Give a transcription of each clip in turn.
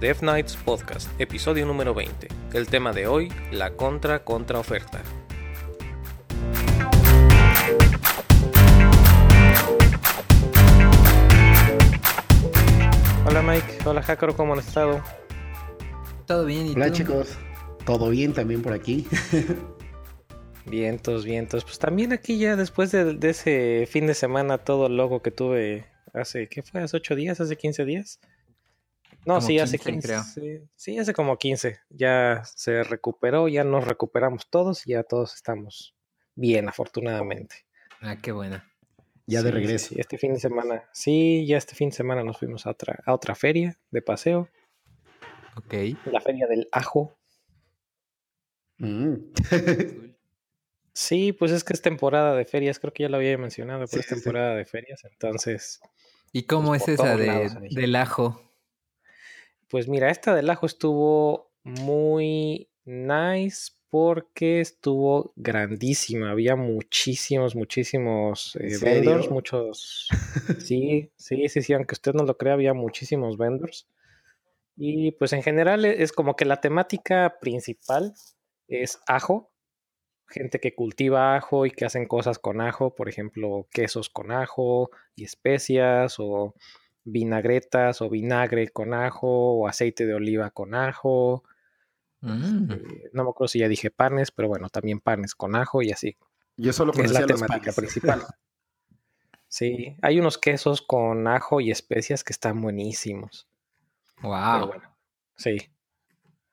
Death Knights Podcast, episodio número 20. El tema de hoy, la contra contra oferta. Hola Mike, hola Hacker, ¿cómo han estado? Todo bien, ¿y Hola tú? chicos, todo bien también por aquí. Vientos, vientos. Pues también aquí ya después de, de ese fin de semana todo loco que tuve hace, ¿qué fue? ¿Hace 8 días? ¿Hace 15 días? No, Como sí, hace 15, 15. creo. Sí, sí, hace como 15. Ya se recuperó, ya nos recuperamos todos y ya todos estamos bien, afortunadamente. Ah, qué bueno. Ya Sí, de regreso. sí, este fin de semana. Sí, ya este fin de semana nos fuimos a otra, a otra feria de paseo. Ok. La feria del ajo. Mm. Sí, pues es que es temporada de ferias, creo que ya lo había mencionado, pero Sí, es temporada de ferias, entonces, ¿Y cómo Pues es esa de, del ajo? Pues mira, esta del ajo estuvo muy nice porque estuvo grandísima, había muchísimos, muchísimos ¿En eh, vendors, muchos, sí, sí, sí, sí, aunque usted no lo crea, había muchísimos vendors. Y pues en general e- es como que la temática principal es ajo, gente que cultiva ajo y que hacen cosas con ajo, por ejemplo, quesos con ajo y especias o vinagretas o vinagre con ajo o aceite de oliva con ajo. Mm, eh, no me acuerdo si ya dije panes, pero bueno, también panes con ajo y así. Yo solo que es la temática panes. principal. Sí, hay unos quesos con ajo y especias que están buenísimos. Pero wow. bueno, sí,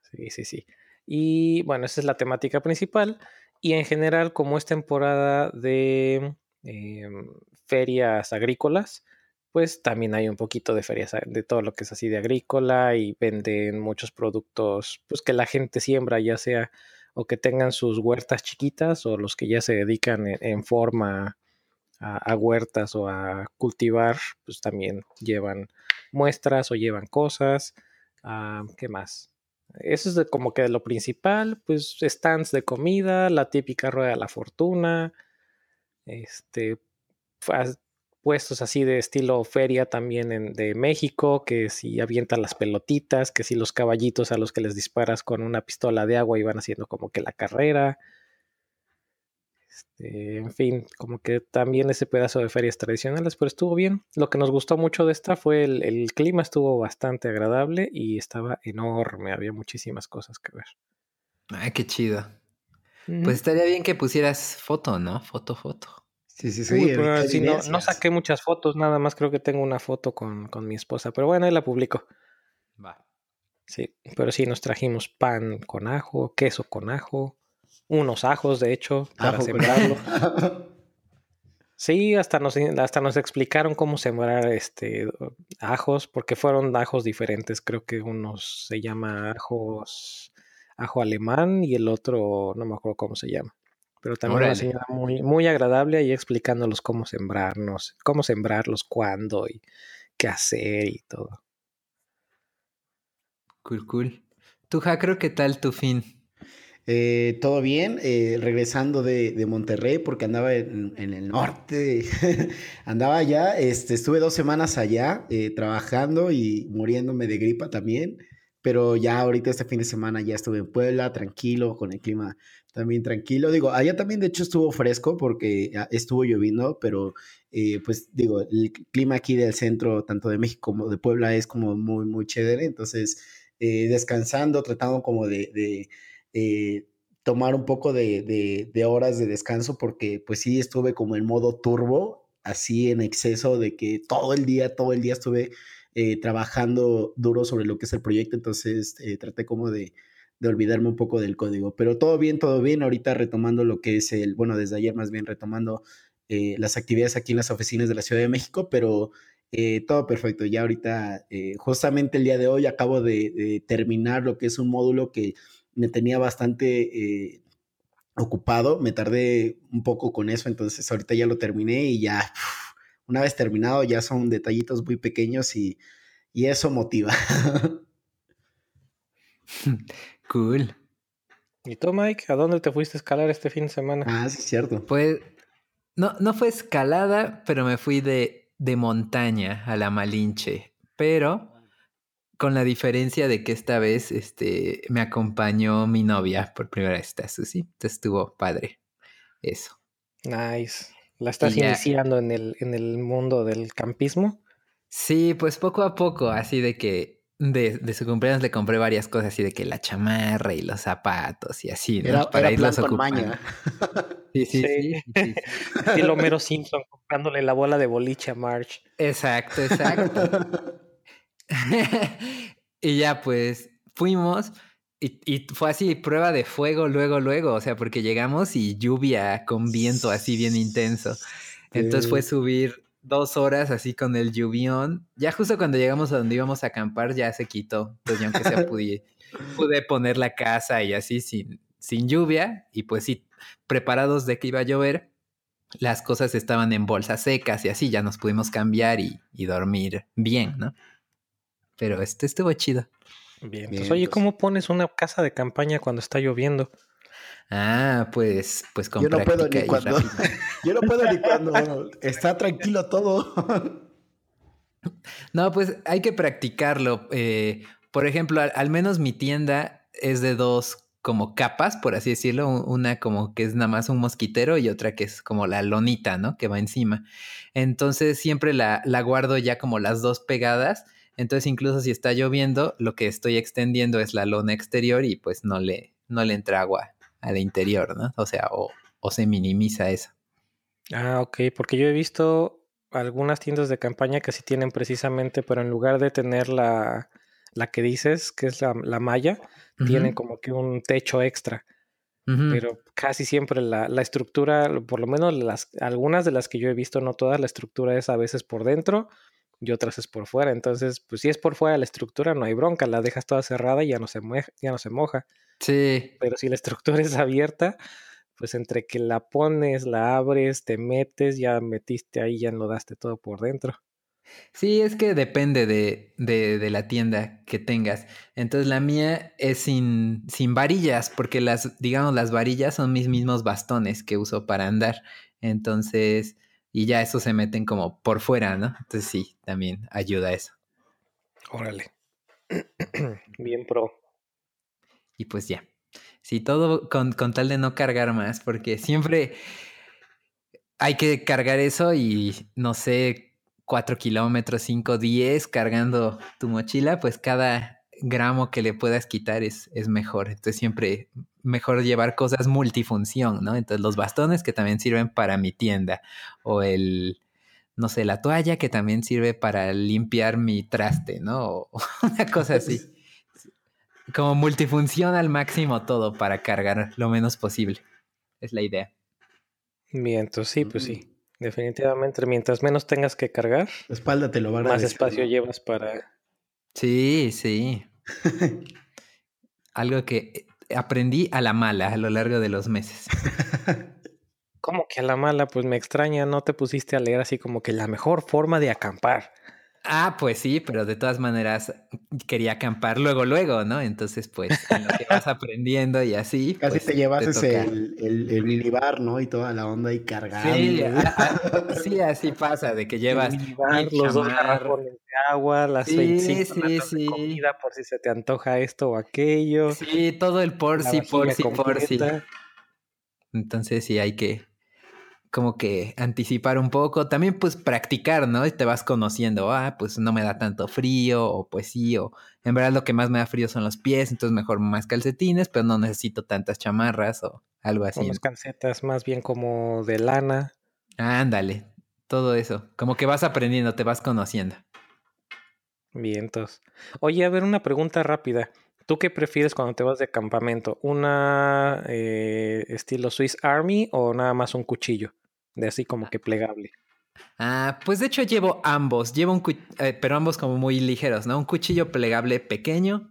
sí, sí, sí. Y bueno, esa es la temática principal. Y en general, como es temporada de em, ferias agrícolas, pues también hay un poquito de ferias de todo lo que es así de agrícola y venden muchos productos pues que la gente siembra, ya sea o que tengan sus huertas chiquitas o los que ya se dedican en, forma a, huertas o a cultivar, pues también llevan muestras o llevan cosas. Ah, ¿Qué más? Eso es como que lo principal, pues stands de comida, la típica rueda de la fortuna, este, puestos así de estilo feria también en, de México, que si avientan las pelotitas, que si los caballitos a los que les disparas con una pistola de agua y van haciendo como que la carrera. Este, en fin, como que también ese pedazo de ferias tradicionales, pero estuvo bien. Lo que nos gustó mucho de esta fue el, el clima, estuvo bastante agradable y estaba enorme, había muchísimas cosas que ver. Ay, qué chido. Pues estaría bien que pusieras foto, ¿no? Foto, foto. Sí, sí, sí. Uy, pero no, no saqué muchas fotos, nada más creo que tengo una foto con, con mi esposa, pero bueno, ahí la publico. Va. Sí, pero sí nos trajimos pan con ajo, queso con ajo, unos ajos, de hecho, para Ajo sembrarlo. Sí, hasta nos, hasta nos explicaron cómo sembrar este ajos, porque fueron ajos diferentes. Creo que uno se llama ajos, ajo alemán y el otro no me acuerdo cómo se llama. Pero también una Órale. señora muy, muy agradable ahí explicándolos cómo sembrarnos, cómo sembrarlos, cuándo y qué hacer y todo. Cool, cool. Tú, Jacro, ¿qué tal tu fin? Eh, todo bien, eh, regresando de, de Monterrey porque andaba en, en el norte, andaba allá, este, estuve dos semanas allá eh, trabajando y muriéndome de gripa también, pero ya ahorita este fin de semana ya estuve en Puebla, tranquilo, con el clima también tranquilo, digo, allá también de hecho estuvo fresco porque ah, estuvo lloviendo, pero eh, pues digo, el clima aquí del centro, tanto de México como de Puebla, es como muy, muy chévere, entonces eh, descansando, tratando como de... de eh, tomar un poco de, de, de, horas de descanso porque pues sí estuve como en modo turbo, así en exceso de que todo el día, todo el día estuve eh, trabajando duro sobre lo que es el proyecto, entonces eh, traté como de, de, olvidarme un poco del código, pero todo bien, todo bien, ahorita retomando lo que es el, bueno, desde ayer más bien retomando eh, las actividades aquí en las oficinas de la Ciudad de México, pero eh, todo perfecto. Ya ahorita, eh, justamente el día de hoy, acabo de, de, terminar lo que es un módulo que me tenía bastante ocupado. Me tardé un poco con eso, entonces ahorita ya lo terminé y ya, una vez terminado, ya son detallitos muy pequeños y, y eso motiva. cool. ¿Y tú, Mike? ¿A dónde te fuiste a escalar este fin de semana? Ah, sí, cierto. Pues no, no fue escalada, pero me fui de, de montaña a la Malinche. Pero con la diferencia de que esta vez este, me acompañó mi novia por primera vez, esta Susi. Entonces estuvo padre. Eso. Nice. ¿La estás ya- iniciando en el, en el mundo del campismo? Sí, pues poco a poco, así de que de, de su cumpleaños le compré varias cosas, así de que la chamarra y los zapatos y así, ¿no? Era, Para era irlos ocupando. Sí, sí, Sí. sí, sí, sí. Homero Simpson comprándole la bola de boliche a March. Exacto, exacto. y ya pues fuimos y, y fue así prueba de fuego luego, luego, o sea, porque llegamos y lluvia con viento así bien intenso. Entonces fue subir dos horas así con el lluvión. Ya justo cuando llegamos a donde íbamos a acampar ya se quitó. Entonces ya aunque sea pude, pude poner la casa y así sin, sin lluvia. Y pues sí, preparados de que iba a llover, las cosas estaban en bolsas secas y así ya nos pudimos cambiar y, y dormir bien, ¿no? Pero esto estuvo chido. Bien. Bien, Entonces, oye, pues. ¿cómo pones una casa de campaña cuando está lloviendo? Ah, pues, pues con Yo no puedo ni cuando, yo no puedo ni cuando está tranquilo todo. No, pues hay que practicarlo. eh, por ejemplo, al, al menos mi tienda es de dos como capas, por así decirlo. un- Una como que es nada más un mosquitero y otra que es como la lonita, ¿no? Que va encima. Entonces siempre la, la guardo ya como las dos pegadas. Entonces incluso si está lloviendo, lo que estoy extendiendo es la lona exterior y pues no le, no le entra agua al interior, ¿no? O sea, o, o se minimiza eso. Ah, ok, porque yo he visto algunas tiendas de campaña que sí tienen precisamente, pero en lugar de tener la, la que dices, que es la, la malla, tienen como que un techo extra. Pero casi siempre la, la estructura, por lo menos las, algunas de las que yo he visto, no todas, la estructura es a veces por dentro y otras es por fuera. Entonces, pues si es por fuera la estructura, no hay bronca, la dejas toda cerrada y ya no se, ya no se moja. Sí, Pero si la estructura es abierta, pues entre que la pones, la abres, te metes, ya metiste ahí, ya enlodaste todo por dentro. Sí, es que depende de, de, de la tienda que tengas. Entonces la mía es sin, sin varillas, porque las, digamos, las varillas son mis mismos bastones que uso para andar. Entonces, y ya eso se meten como por fuera, ¿no? Entonces sí, también ayuda eso. Órale. Bien pro. Y pues ya. Sí, todo con, con tal de no cargar más, porque siempre hay que cargar eso y no sé, cuatro kilómetros, cinco, diez cargando tu mochila, pues cada gramo que le puedas quitar es, es mejor. Entonces siempre mejor llevar cosas multifunción, ¿no? Entonces los bastones que también sirven para mi tienda o el, no sé, la toalla que también sirve para limpiar mi traste, ¿no? O una cosa así. Como multifunción al máximo todo para cargar lo menos posible. Es la idea. Bien, entonces sí, pues Mm. sí. Definitivamente, mientras menos tengas que cargar, La espalda te lo va a más espacio llevas para... Sí, sí. Algo que aprendí a la mala a lo largo de los meses. ¿Cómo que a la mala? Pues me extraña, no te pusiste a leer así como que la mejor forma de acampar. Ah, pues sí, pero de todas maneras quería acampar luego, luego, ¿no? Entonces, pues, en lo que vas aprendiendo y así. Casi pues, te llevas toca. el, el, el minibar, ¿no? Y toda la onda ahí cargando. Sí, a- a- sí, así pasa, de que llevas Minibar, mil los dos garrafones de agua, las Sí, 25 sí, sí. de comida por si se te antoja esto o aquello. Sí, todo el por sí, por sí, por sí. Entonces sí hay que como que anticipar un poco. También pues practicar, ¿no? Y te vas conociendo, ah, pues no me da tanto frío, o pues sí, o en verdad lo que más me da frío son los pies, entonces mejor más calcetines, pero no necesito tantas chamarras o algo así. Unas calcetas más bien como de lana. Ándale, todo eso. Como que vas aprendiendo, te vas conociendo. Vientos. Oye, a ver, una pregunta rápida. ¿Tú qué prefieres cuando te vas de campamento? ¿Una eh, estilo Swiss Army o nada más un cuchillo? De así como que plegable. Ah, pues de hecho llevo ambos, llevo un eh, pero ambos como muy ligeros, ¿no? Un cuchillo plegable pequeño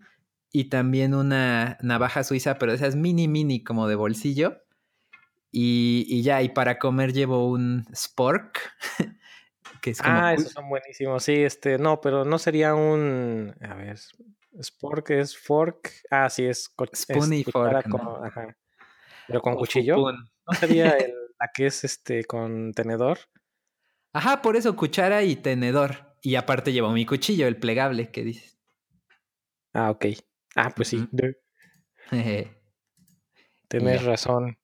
y también una navaja suiza, pero esas mini mini como de bolsillo. Y, y ya, y para comer llevo un spork, que es como... Ah, esos son buenísimos. Sí, este, no, pero no sería un. A ver, Spork es fork. Ah, sí, es, co- es Spoon y fork, ¿no? con- ajá. Pero con o cuchillo. spoon. ¿No sería el- la que es este con tenedor? Ajá, por eso cuchara y tenedor. Y aparte llevo mi cuchillo, el plegable, que dices. Ah, ok. Ah, pues sí. Ya. razón.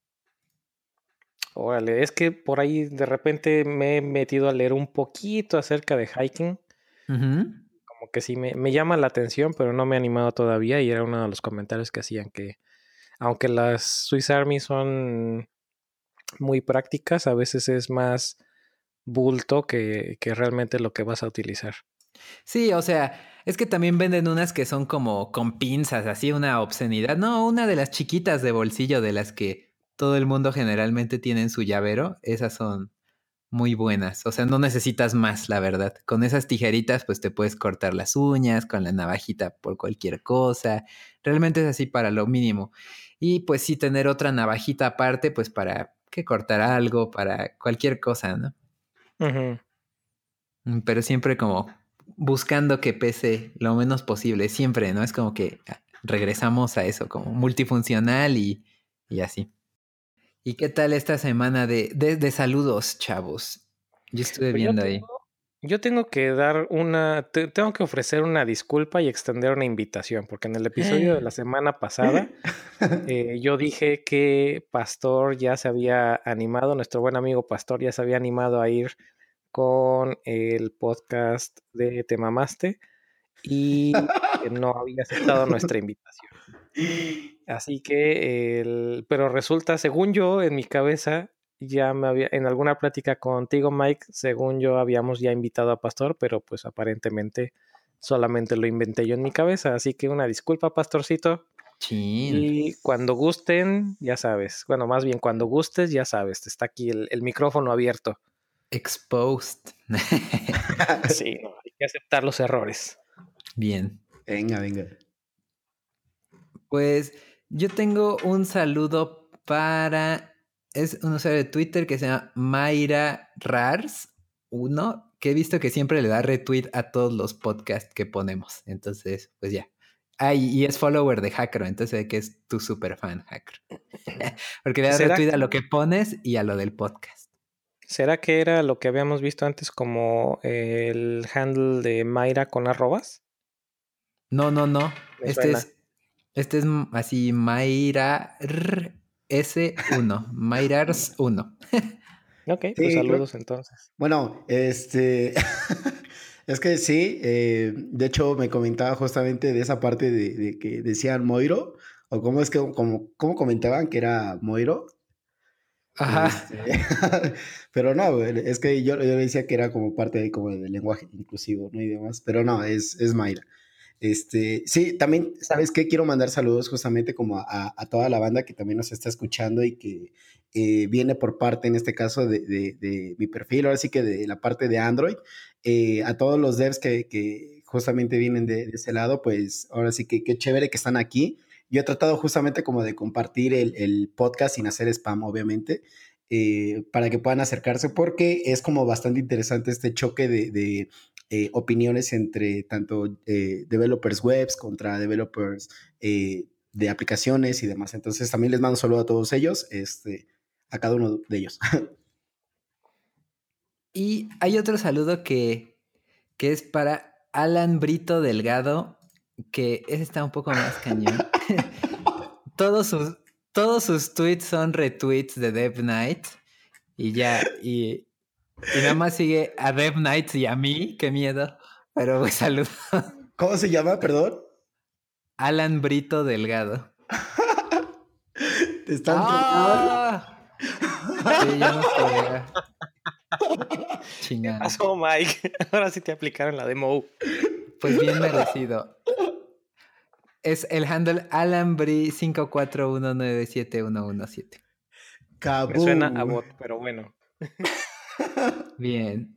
Órale, es que por ahí de repente me he metido a leer un poquito acerca de hiking. Como que sí me, me llama la atención, pero no me he animado todavía. Y era uno de los comentarios que hacían que, aunque las Swiss Army son muy prácticas, a veces es más bulto que, que realmente lo que vas a utilizar. Sí, o sea, es que también venden unas que son como con pinzas, así una obscenidad. No, una de las chiquitas de bolsillo de las que todo el mundo generalmente tiene en su llavero, esas son muy buenas. O sea, no necesitas más, la verdad. Con esas tijeritas, pues te puedes cortar las uñas, con la navajita por cualquier cosa. Realmente es así para lo mínimo. Y pues sí, tener otra navajita aparte, pues para que cortar algo, para cualquier cosa, ¿no? Mm, Pero siempre como buscando que pese lo menos posible, siempre, ¿no? Es como que regresamos a eso, como multifuncional y, y así. ¿Y qué tal esta semana de, de, de saludos, chavos? Yo estuve Pues viendo ahí. Yo tengo que dar una, te- tengo que ofrecer una disculpa y extender una invitación, porque en el episodio de la semana pasada eh, yo dije que Pastor ya se había animado, nuestro buen amigo Pastor ya se había animado a ir con el podcast de Te Mamaste y que no había aceptado nuestra invitación. Así que, el, pero resulta, según yo, en mi cabeza, ya me había, en alguna plática contigo, Mike, según yo habíamos ya invitado a Pastor, pero pues aparentemente solamente lo inventé yo en mi cabeza. Así que una disculpa, Pastorcito. Y cuando gusten, ya sabes. Bueno, más bien cuando gustes, ya sabes. Está aquí el, el micrófono abierto. Exposed. Sí, no, hay que aceptar los errores. Bien. Venga, venga. Pues yo tengo un saludo para. Es un usuario de Twitter que se llama Mayra Rars, uno, que he visto que siempre le da retweet a todos los podcasts que ponemos. Entonces, pues ya. Ah, y, es follower de Hacker, entonces sé que es tu super fan, Hacker. Porque le da ¿Será retweet a lo que pones y a lo del podcast. ¿Será que era lo que habíamos visto antes como el handle de Mayra con arrobas? No, no, no. Me Este suena. es, este es así Mayra S1. Mayrars 1. Ok, Sí, pues creo- saludos entonces. Bueno, este. es que sí, eh, de hecho me comentaba justamente de esa parte de, de que decían Moiro, o cómo es que, como, cómo comentaban que era Moiro. Ajá. Este, pero no, es que yo, yo le decía que era como parte de, como del lenguaje inclusivo, ¿no? Y demás, pero no, es, es Mayra. Este, sí, también, ¿sabes qué? Quiero mandar saludos justamente como a, a toda la banda que también nos está escuchando y que eh, viene por parte, en este caso, de, de- mi perfil, ahora sí que de la parte de Android. Eh, a todos los devs que, que justamente vienen de, de ese lado, pues ahora sí que qué chévere que están aquí. Yo he tratado justamente como de compartir el, el podcast sin hacer spam, obviamente, eh, para que puedan acercarse, porque es como bastante interesante este choque de, de, eh, opiniones entre tanto eh, developers webs contra developers eh, de aplicaciones y demás. Entonces también les mando un saludo a todos ellos, este, a cada uno de ellos. Y hay otro saludo que, que es para Alan Brito Delgado, que ese está un poco más cañón. todos, sus, todos sus tweets son retweets de Dev Knight. Y ya, y, y nada más sigue a Dev Knight y a mí, qué miedo. Pero pues saludo. ¿Cómo se llama? Perdón. Alan Brito Delgado. Te están ¡Ah! Sí, ya no sé. Chingada. Pasó, Mike. Ahora sí te aplicaron la demo. Pues bien merecido. Es el handle Alambri 541971117. Me suena a bot, pero bueno. Bien.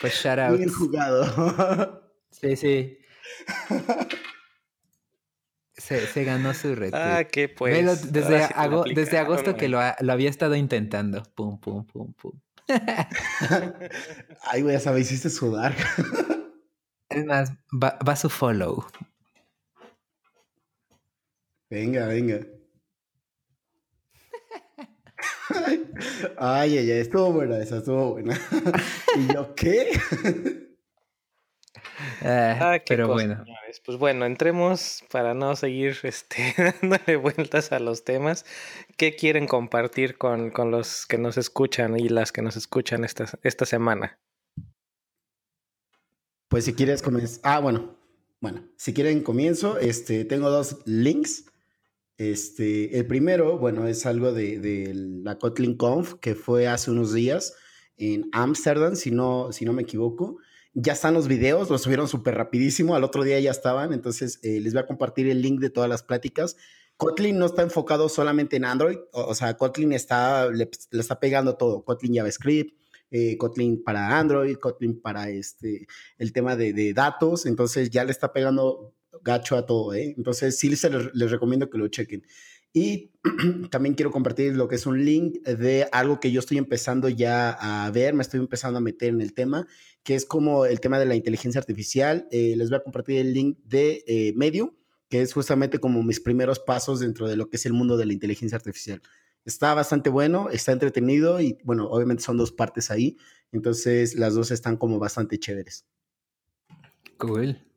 Pues shout out. Bien jugado. Sí, sí. Se, se ganó su retweet. Ah, que pues. Velo, desde, sí ago- desde agosto que lo, ha- lo había estado intentando. Pum, pum, pum, pum. Ay, güey, hasta me hiciste sudar. Es más, va, va su follow. Venga, venga. Ay, ay, ay, estuvo buena esa, estuvo buena. ¿Y yo qué? Ah, Ah, qué pero cosa, bueno. señores. es. Pues bueno, entremos para no seguir este, dándole vueltas a los temas. ¿Qué quieren compartir con, con los que nos escuchan y las que nos escuchan esta, esta semana? Pues si quieres comenzar. Ah, bueno. Bueno, si quieren comienzo, este, tengo dos links. Este, el primero, bueno, es algo de, de la Kotlin Conf que fue hace unos días en Ámsterdam, si no, si no me equivoco. Ya están los videos, los subieron súper rapidísimo, al otro día ya estaban, entonces eh, les voy a compartir el link de todas las pláticas. Kotlin no está enfocado solamente en Android, o, sea, Kotlin está, le, está pegando todo, Kotlin JavaScript, eh, Kotlin para Android, Kotlin para este, el tema de, de, datos, entonces ya le está pegando gacho a todo, ¿eh? entonces sí les, les recomiendo que lo chequen. Y también quiero compartir lo que es un link de algo que yo estoy empezando ya a ver, me estoy empezando a meter en el tema, que es como el tema de la inteligencia artificial. Eh, les voy a compartir el link de eh, Medium, que es justamente como mis primeros pasos dentro de lo que es el mundo de la inteligencia artificial. Está bastante bueno, está entretenido y bueno, obviamente son dos partes ahí, entonces las dos están como bastante chéveres. Cool.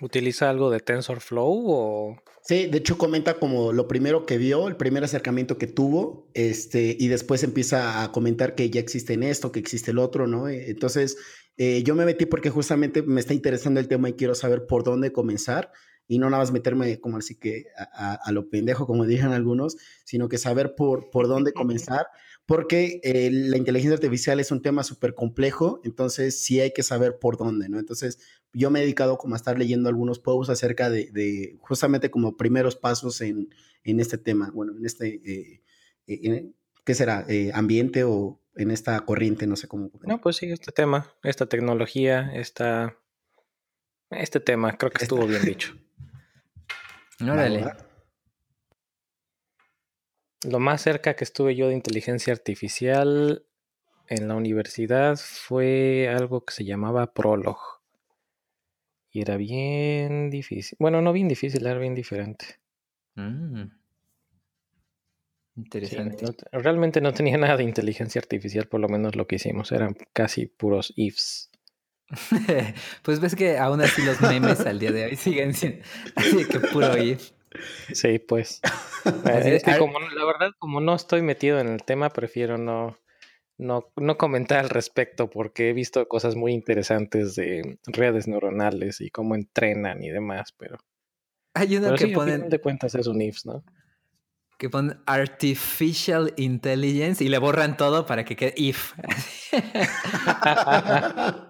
¿Utiliza algo de TensorFlow o...? Sí, de hecho comenta como lo primero que vio, el primer acercamiento que tuvo, este, y después empieza a comentar que ya existe en esto, que existe el otro, ¿no? Entonces, eh, yo me metí porque justamente me está interesando el tema y quiero saber por dónde comenzar y no nada más meterme como así que a, a, lo pendejo, como dijeron algunos, sino que saber por, por dónde comenzar, porque eh, la inteligencia artificial es un tema súper complejo, entonces sí hay que saber por dónde, ¿no? Entonces yo me he dedicado como a estar leyendo algunos posts acerca de, de justamente como primeros pasos en, en, este tema, bueno, en este, eh, eh en, ¿qué será? Eh, ambiente o en esta corriente, no sé cómo. No, pues sí, este tema, esta tecnología, esta, este tema, creo que estuvo bien dicho. Órale. Lo más cerca que estuve yo de inteligencia artificial en la universidad fue algo que se llamaba Prolog. Y era bien difícil. Bueno, no bien difícil, era bien diferente. Mm. Interesante. Sí, no, realmente no tenía nada de inteligencia artificial, por lo menos lo que hicimos. Eran casi puros ifs. pues ves que aún así los memes al día de hoy siguen siendo así que puro if. Sí, pues. Es que como, la verdad, como no estoy metido en el tema, prefiero no, no, no comentar al respecto porque he visto cosas muy interesantes de redes neuronales y cómo entrenan y demás, pero... Hay uno pero que sí, ponen... de cuentas es un IFS, ¿no? Que ponen Artificial Intelligence y le borran todo para que quede IF.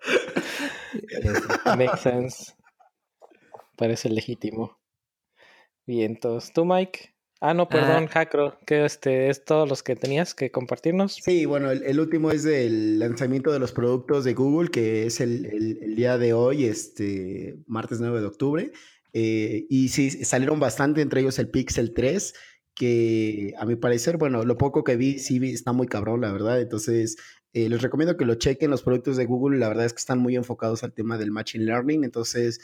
Makes sense. Parece legítimo. Bien, entonces, ¿tú, Mike? Ah, no, perdón, ah. Hackro, que este es todos los que tenías que compartirnos. Sí, bueno, el, el, último es del lanzamiento de los productos de Google, que es el, el, el día de hoy, este martes 9 de octubre. Eh, y sí, salieron bastante, entre ellos el Pixel 3, que a mi parecer, bueno, lo poco que vi, sí está muy cabrón, la verdad. Entonces, eh, les recomiendo que lo chequen. Los productos de Google, la verdad es que están muy enfocados al tema del Machine Learning. Entonces,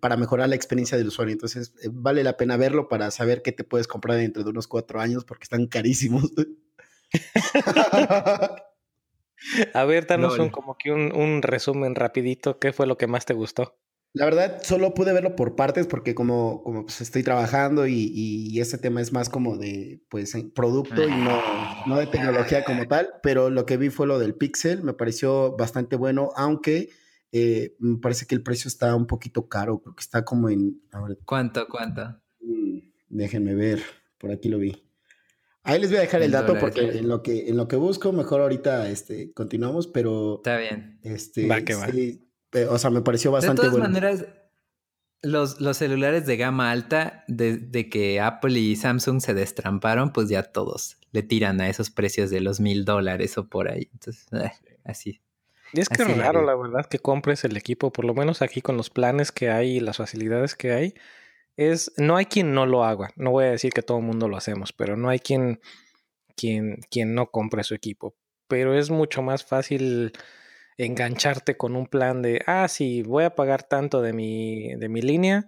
para mejorar la experiencia del usuario. Entonces, eh, vale la pena verlo para saber qué te puedes comprar dentro de unos cuatro años porque están carísimos. A ver, danos no, un, como que un, un, resumen rapidito. ¿Qué fue lo que más te gustó? La verdad, solo pude verlo por partes porque como, como pues estoy trabajando y, y, este tema es más como de pues producto y no, no de tecnología como tal, pero lo que vi fue lo del Pixel, me pareció bastante bueno, aunque eh, me parece que el precio está un poquito caro, creo que está como en... Ver, ¿Cuánto, cuánto? Déjenme ver, por aquí lo vi. Ahí les voy a dejar el, dato dólares, porque en lo, que, en lo que busco, mejor ahorita este, continuamos, pero... Está bien. Este, va que va. Sí, o sea, me pareció bastante bueno. De todas bueno. maneras, los, los, celulares de gama alta, de, de, que Apple y Samsung se destramparon, pues ya todos le tiran a esos precios de los mil dólares o por ahí. Entonces, eh, así. Y es que es raro, la verdad, que compres el equipo, por lo menos aquí con los planes que hay y las facilidades que hay, es, no hay quien no lo haga. No voy a decir que todo el mundo lo hacemos, pero no hay quien, quien, quien no compre su equipo. Pero es mucho más fácil engancharte con un plan de, ah, sí, voy a pagar tanto de mi, de mi línea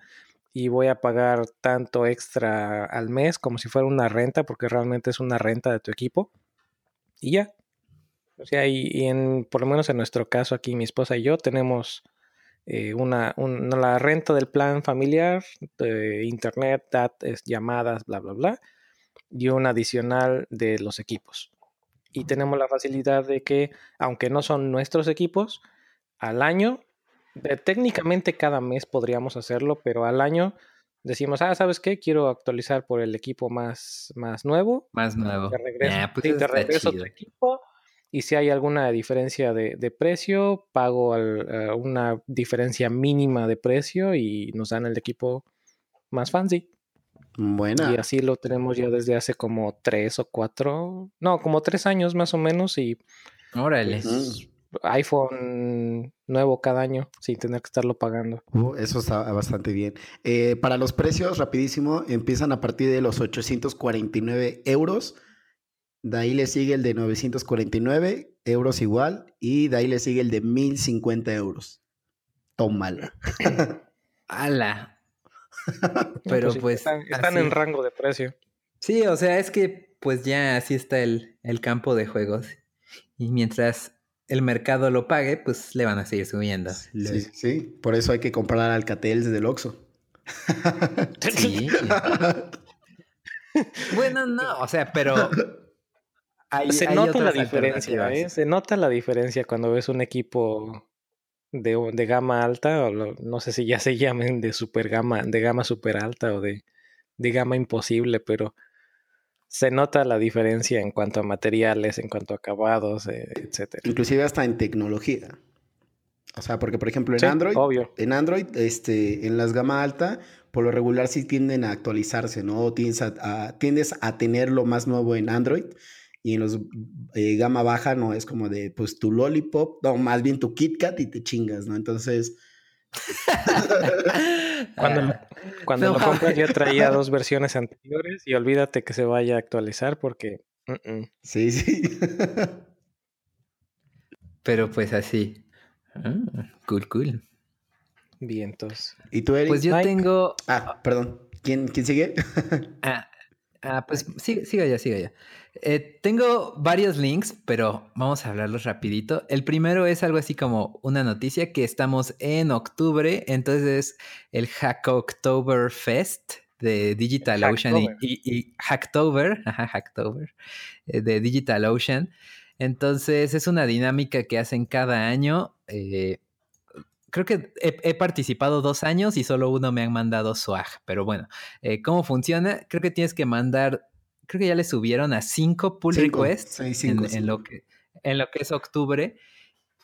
y voy a pagar tanto extra al mes como si fuera una renta, porque realmente es una renta de tu equipo. Y ya, o sea, y, y, en, por lo menos en nuestro caso aquí, mi esposa y yo tenemos eh, una, la renta del plan familiar, de internet, datos, llamadas, bla, bla, bla, y un adicional de los equipos. Y tenemos la facilidad de que, aunque no son nuestros equipos, al año, técnicamente cada mes podríamos hacerlo, pero al año decimos, ah, ¿sabes qué? Quiero actualizar por el equipo más, más nuevo. Más nuevo. Te regreso, ah, pues te regreso tu equipo y si hay alguna diferencia de, precio, pago eh, una diferencia mínima de precio y nos dan el equipo más fancy. Buena. Y así lo tenemos ya desde hace como tres o cuatro, no, como tres años más o menos y Órale. Pues, iPhone nuevo cada año sin tener que estarlo pagando. Uh, eso está bastante bien. Eh, para los precios, rapidísimo, empiezan a partir de los 849 euros de ahí le sigue el de 949 euros igual. Y de ahí le sigue el de 1050 euros. Tómala. ¡Hala! Pero pues. pues están, en rango de precio. Sí, o sea, es que pues ya así está el, el campo de juegos. Y mientras el mercado lo pague, pues le van a seguir subiendo. Sí, sí. Por eso hay que comprar Alcatel desde el Oxxo. Sí. bueno, no, o sea, pero se nota la diferencia, ¿eh? Se nota la diferencia cuando ves un equipo de, de gama alta, o no sé si ya se llamen de super gama, de gama super alta o de, de gama imposible, pero se nota la diferencia en cuanto a materiales, en cuanto a acabados, eh, etcétera. Inclusive hasta en tecnología. O sea, porque por ejemplo en Android, en Android, este, en las gama alta, por lo regular sí tienden a actualizarse, ¿no? Tiendes a, tiendes a tener lo más nuevo en Android y en los eh, gama baja no es como de, pues tu lollipop, no, más bien tu KitKat y te chingas, ¿no? Entonces... cuando ah, cuando lo compras ya traía dos versiones anteriores y olvídate que se vaya a actualizar porque... Sí, sí. Pero pues así. Ah, cool, cool. Vientos. ¿Y tú, Eric? Pues yo tengo... Ah, perdón. ¿Quién, quién sigue? ah, ah, pues siga ya, siga ya. Eh, tengo varios links, pero vamos a hablarlos rapidito. El primero es algo así como una noticia que estamos en octubre, entonces es el Hacktober Fest de DigitalOcean y, y, Hacktober, Hacktober, eh, de DigitalOcean. Entonces es una dinámica que hacen cada año. Eh, creo que he, participado dos años y solo uno me han mandado swag, pero bueno, ¿cómo funciona? Creo que tienes que mandar creo que ya le subieron a cinco pull requests en, lo que, en lo que es octubre.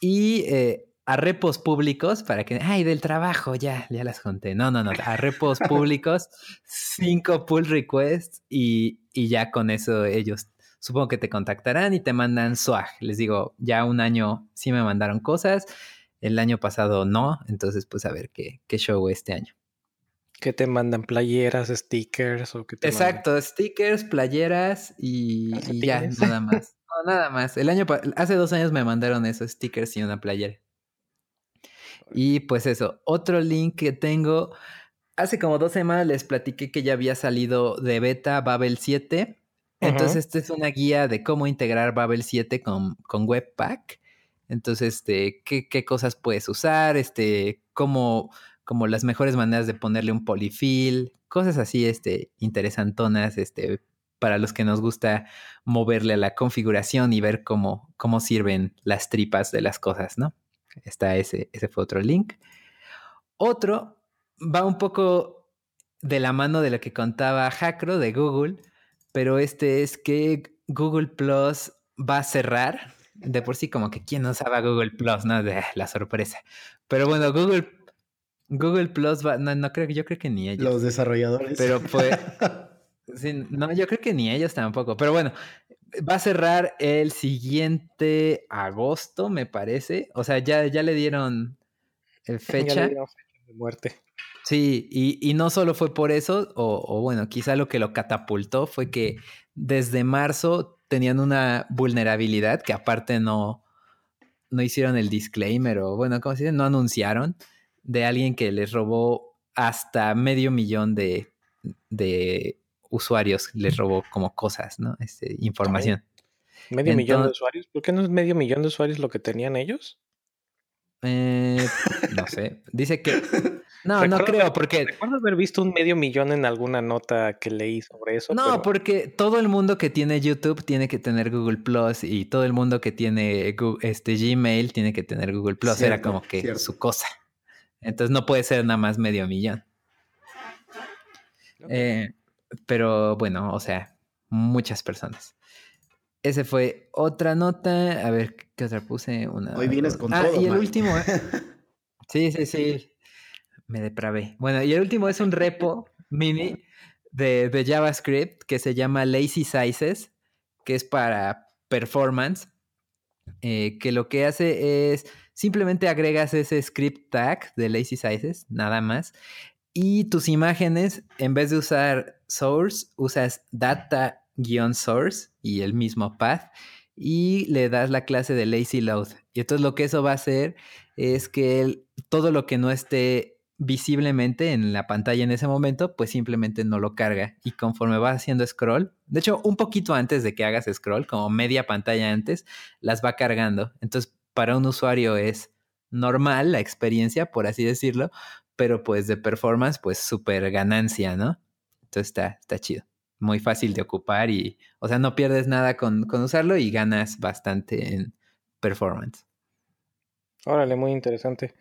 Y eh, a repos públicos para que, ay, del trabajo, ya, ya las conté. No, no, no, a repos públicos, cinco pull requests y, y, ya con eso ellos supongo que te contactarán y te mandan swag. Les digo, ya un año sí me mandaron cosas, el año pasado no, entonces pues a ver qué, qué show este año. ¿Qué te mandan? ¿Playeras, stickers o qué te Exacto, stickers, playeras y, ya, nada más. No, nada más. El año hace dos años me mandaron esos stickers y una playera. Y pues eso, otro link que tengo. Hace como dos semanas les platiqué que ya había salido de beta Babel 7. Entonces, esta es una guía de cómo integrar Babel 7 con, con Webpack. Entonces, este, qué, qué cosas puedes usar, este, cómo como las mejores maneras de ponerle un polifil, cosas así, este, interesantonas, este, para los que nos gusta moverle a la configuración y ver cómo, cómo sirven las tripas de las cosas, ¿no? Está ese, ese fue otro link. Otro va un poco de la mano de lo que contaba Hackro de Google, pero este es que Google Plus va a cerrar. De por sí, como que quién no sabe Google Plus, ¿no? De, la sorpresa. Pero bueno, Google Google Plus va, no, no creo que yo creo que ni ellos. Los desarrolladores. Pero fue. no, yo creo que ni ellos tampoco. Pero bueno, va a cerrar el siguiente agosto, me parece. O sea, ya, ya le dieron fecha. Ya le dieron fecha de muerte. Sí, y, y, no solo fue por eso, o, o, bueno, quizá lo que lo catapultó fue que desde marzo tenían una vulnerabilidad que aparte no, no hicieron el disclaimer o bueno, ¿cómo se dice? No anunciaron de alguien que les robó hasta medio millón de, de usuarios, les robó como cosas, ¿no? Este, información. ¿Medio millón de usuarios? ¿Por qué no es medio millón de usuarios lo que tenían ellos? Eh, no sé. Dice que. No, no creo, porque. Recuerdo haber visto un medio millón en alguna nota que leí sobre eso. No, porque todo el mundo que tiene YouTube tiene que tener Google Plus y todo el mundo que tiene este Gmail tiene que tener Google Plus. Era como que su cosa. Entonces no puede ser nada más medio millón. Eh, pero bueno, o sea, muchas personas. Ese fue otra nota. A ver, ¿qué otra puse? Una, Hoy vienes con ah, Y el último. ¿eh? sí, sí, sí. Me depravé. Bueno, y el último es un repo mini de, JavaScript que se llama Lazy Sizes, que es para performance. Eh, que lo que hace es simplemente agregas ese script tag de Lazy Sizes, nada más. Y tus imágenes, en vez de usar source, usas data-source y el mismo path y le das la clase de lazy load. Y entonces lo que eso va a hacer es que todo lo que no esté visiblemente en la pantalla en ese momento, pues simplemente no lo carga. Y conforme vas haciendo scroll, de hecho, un poquito antes de que hagas scroll, como media pantalla antes, las va cargando. Entonces, para un usuario es normal la experiencia, por así decirlo, pero pues de performance, pues súper ganancia, ¿no? Entonces está, está chido. Muy fácil de ocupar y, o sea, no pierdes nada con, usarlo y ganas bastante en performance. Órale, muy interesante.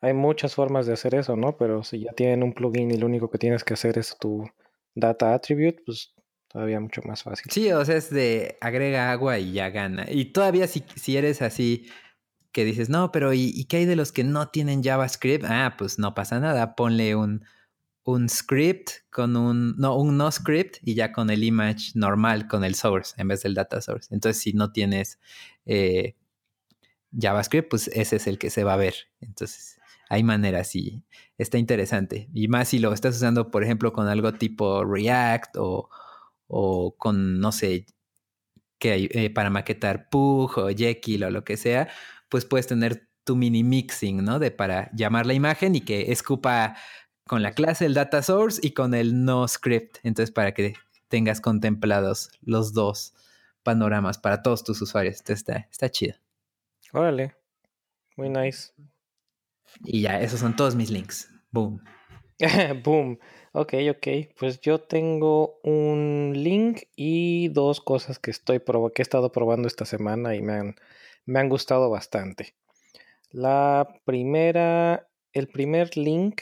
Hay muchas formas de hacer eso, ¿no? Pero si ya tienen un plugin y lo único que tienes que hacer es tu data attribute, pues todavía mucho más fácil. Sí, o sea, es de agrega agua y ya gana. Y todavía si, si eres así que dices, no, pero ¿y, qué hay de los que no tienen JavaScript? Ah, pues no pasa nada, ponle un, un script con un, no, un no script y ya con el image normal, con el source en vez del data source. Entonces, si no tienes eh, JavaScript, pues ese es el que se va a ver. Entonces, hay maneras y está interesante. Y más si lo estás usando, por ejemplo, con algo tipo React o, o con, no sé, que eh, para maquetar Pug o Jekyll o lo que sea, pues puedes tener tu mini mixing, ¿no? De para llamar la imagen y que escupa con la clase el data source y con el no script. Entonces, para que tengas contemplados los dos panoramas para todos tus usuarios. Entonces, está, está chido. Órale. Muy nice. Y ya, esos son todos mis links. Boom. Boom. Ok, ok. Pues yo tengo un link y dos cosas que estoy que he estado probando esta semana y me han me han gustado bastante. La primera, el primer link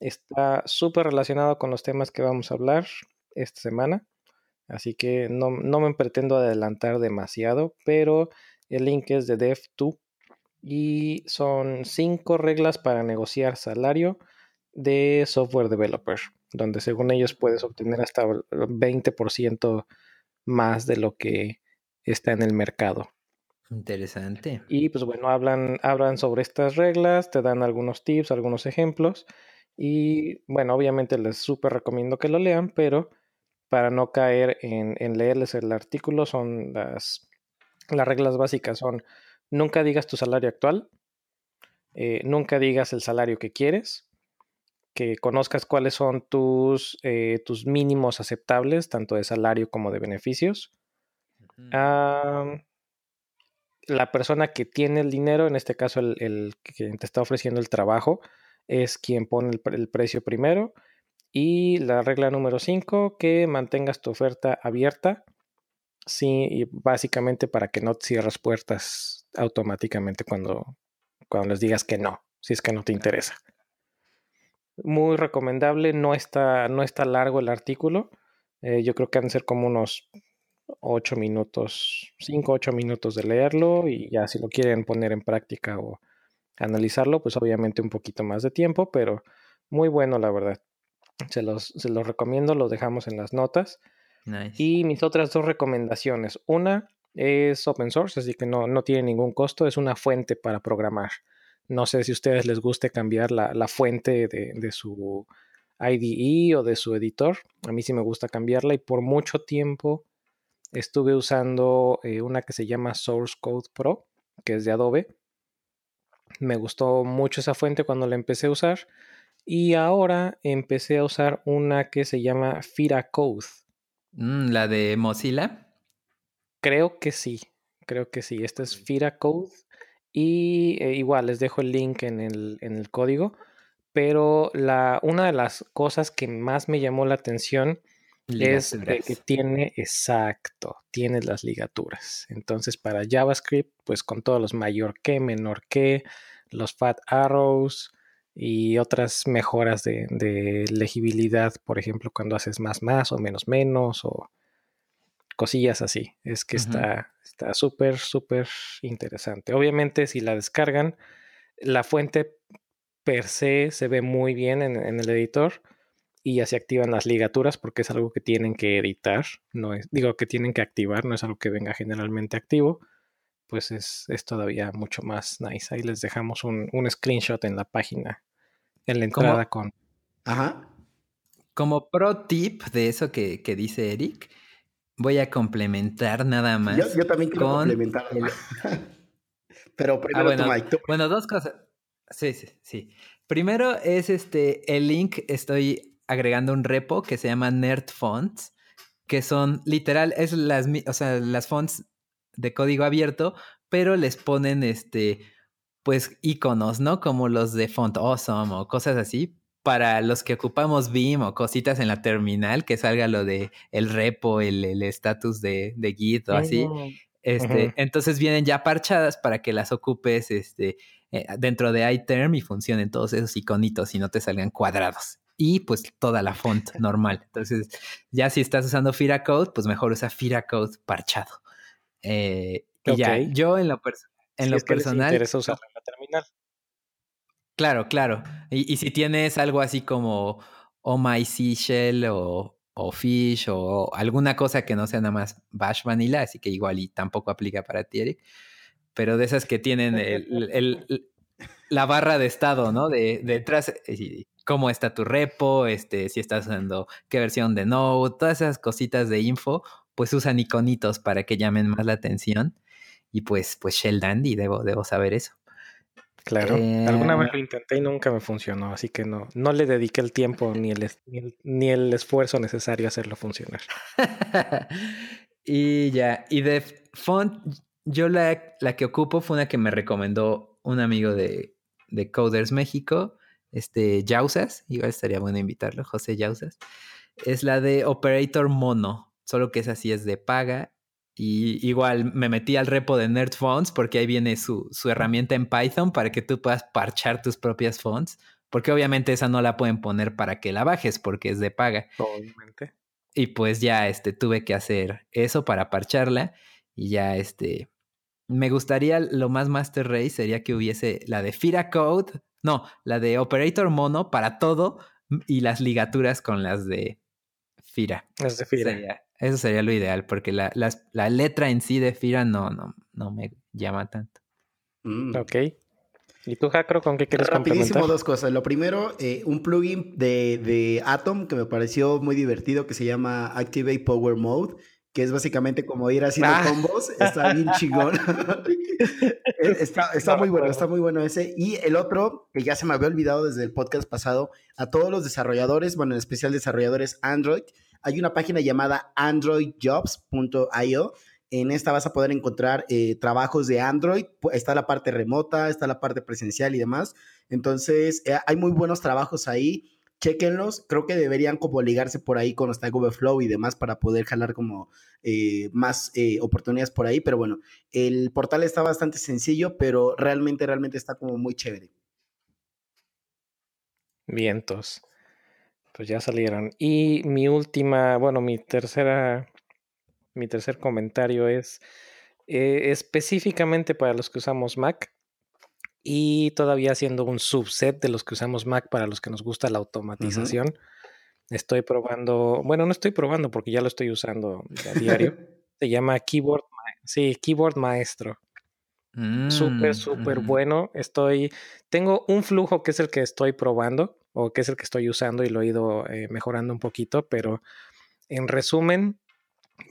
está súper relacionado con los temas que vamos a hablar esta semana, así que no, me pretendo adelantar demasiado, pero el link es de Dev2 y son cinco reglas para negociar salario de software developer, donde según ellos puedes obtener hasta 20% más de lo que está en el mercado. Interesante. Y pues bueno, hablan, hablan sobre estas reglas, te dan algunos tips, algunos ejemplos. Y bueno, obviamente les súper recomiendo que lo lean, pero para no caer en, leerles el artículo, son las, las reglas básicas son nunca digas tu salario actual, eh, nunca digas el salario que quieres, que conozcas cuáles son tus, eh, tus mínimos aceptables, tanto de salario como de beneficios la persona que tiene el dinero, en este caso el, que te está ofreciendo el trabajo, es quien pone el, precio primero. Y la regla número 5, que mantengas tu oferta abierta. Sí, y básicamente para que no cierres puertas automáticamente cuando, cuando les digas que no, si es que no te interesa. Muy recomendable, no está, no está largo el artículo. Eh, yo creo que han de ser como unos 8 minutos, 5, 8 minutos de leerlo y ya si lo quieren poner en práctica o analizarlo, pues obviamente un poquito más de tiempo, pero muy bueno la verdad. Se los, se los recomiendo, lo dejamos en las notas. Y mis otras dos recomendaciones. Una es open source, así que no, no tiene ningún costo, es una fuente para programar. No sé si a ustedes les guste cambiar la, la fuente de, de, su IDE o de su editor. A mí sí me gusta cambiarla y por mucho tiempo estuve usando eh, una que se llama Source Code Pro, que es de Adobe. Me gustó mucho esa fuente cuando la empecé a usar. Y ahora empecé a usar una que se llama Fira Code. Mm, ¿La de Mozilla? Creo que sí, creo que sí. Esta es Fira Code. Y eh, igual les dejo el link en el, en el código. Pero la, una de las cosas que más me llamó la atención es que tiene, exacto, tiene las ligaturas. Entonces, para JavaScript, pues con todos los mayor que, menor que, los fat arrows y otras mejoras de, legibilidad, por ejemplo, cuando haces más más o menos menos o cosillas así. Es que está está súper, súper interesante. Obviamente, si la descargan, la fuente per se se ve muy bien en, en el editor y ya se activan las ligaturas porque es algo que tienen que editar, no es, digo que tienen que activar, no es algo que venga generalmente activo, pues es, todavía mucho más nice. Ahí les dejamos un, screenshot en la página, en la entrada con... Ajá. Como pro tip de eso que, dice Eric, voy a complementar nada más. Yo, también quiero complementar. Pero primero ah, bueno, bueno, dos cosas. Sí, sí, sí. Primero es este, el link, estoy agregando un repo que se llama Nerd Fonts, que son literal, es las, o sea, las fonts de código abierto, pero les ponen este, pues iconos, ¿no? Como los de Font Awesome o cosas así, para los que ocupamos Vim o cositas en la terminal, que salga lo de el repo, el estatus de, de, Git o así. Este, Entonces vienen ya parchadas para que las ocupes este, eh, dentro de iTerm y funcionen todos esos iconitos y no te salgan cuadrados y pues toda la font normal. Entonces, ya si estás usando Fira Code, pues mejor usa Fira Code parchado. Eh, y ya, yo en lo, en lo personal. usarla en la terminal. Claro, claro. Y, si tienes algo así como Oh My Seashell o, o Fish o alguna cosa que no sea nada más Bash Vanilla, así que igual y tampoco aplica para ti, Eric. Pero de esas que tienen el, la barra de estado, ¿no? De, detrás, eh, cómo está tu repo, este, si estás usando qué versión de Node, todas esas cositas de info, pues usan iconitos para que llamen más la atención. Y pues, pues Shell Dandy, debo, debo saber eso. Claro, alguna vez eh, lo intenté y nunca me funcionó, así que no, no le dediqué el tiempo ni el, ni el, esfuerzo necesario a hacerlo funcionar. y ya, y de font, yo la, la que ocupo fue una que me recomendó un amigo de, de Coders México, este Yausas, igual estaría bueno invitarlo, José Yausas, es la de Operator Mono, solo que esa sí es de paga. Y igual me metí al repo de Nerd Fonts porque ahí viene su, su herramienta en Python para que tú puedas parchar tus propias fonts. Porque obviamente esa no la pueden poner para que la bajes porque es de paga. Obviamente. Y pues ya este, tuve que hacer eso para parcharla. Y ya este. Me gustaría lo más Master Race sería que hubiese la de Fira Code no, la de Operator Mono para todo y las ligaturas con las de Fira. Las de Fira. eso sería lo ideal, porque la, la, letra en sí de Fira no, no, no me llama tanto. Mm. Ok. ¿Y tú, Jacro, con qué quieres Rapidísimo dos cosas. Lo primero, eh, un plugin de, de Atom que me pareció muy divertido que se llama Activate Power Mode que es básicamente como ir haciendo ah. combos, está bien chingón. Eh, está, muy bueno, está muy bueno ese. Y el otro, que ya se me había olvidado desde el podcast pasado, a todos los desarrolladores, bueno, en especial desarrolladores Android, hay una página llamada androidjobs.io. En esta vas a poder encontrar eh, trabajos de Android. Está la parte remota, está la parte presencial y demás. Entonces, eh, hay muy buenos trabajos ahí chequenlos, creo que deberían como ligarse por ahí con Stack Overflow y demás para poder jalar como eh, más eh, oportunidades por ahí, pero bueno, el portal está bastante sencillo, pero realmente, realmente está como muy chévere. Vientos. Pues ya salieron. Y mi última, bueno, mi tercera, mi tercer comentario es eh, específicamente para los que usamos Mac y todavía siendo un subset de los que usamos Mac para los que nos gusta la automatización. Estoy probando, bueno, no estoy probando porque ya lo estoy usando a diario. Se llama Keyboard, sí, Keyboard Maestro. súper, mm, súper bueno. Estoy, tengo un flujo que es el que estoy probando o que es el que estoy usando y lo he ido eh, mejorando un poquito, pero en resumen,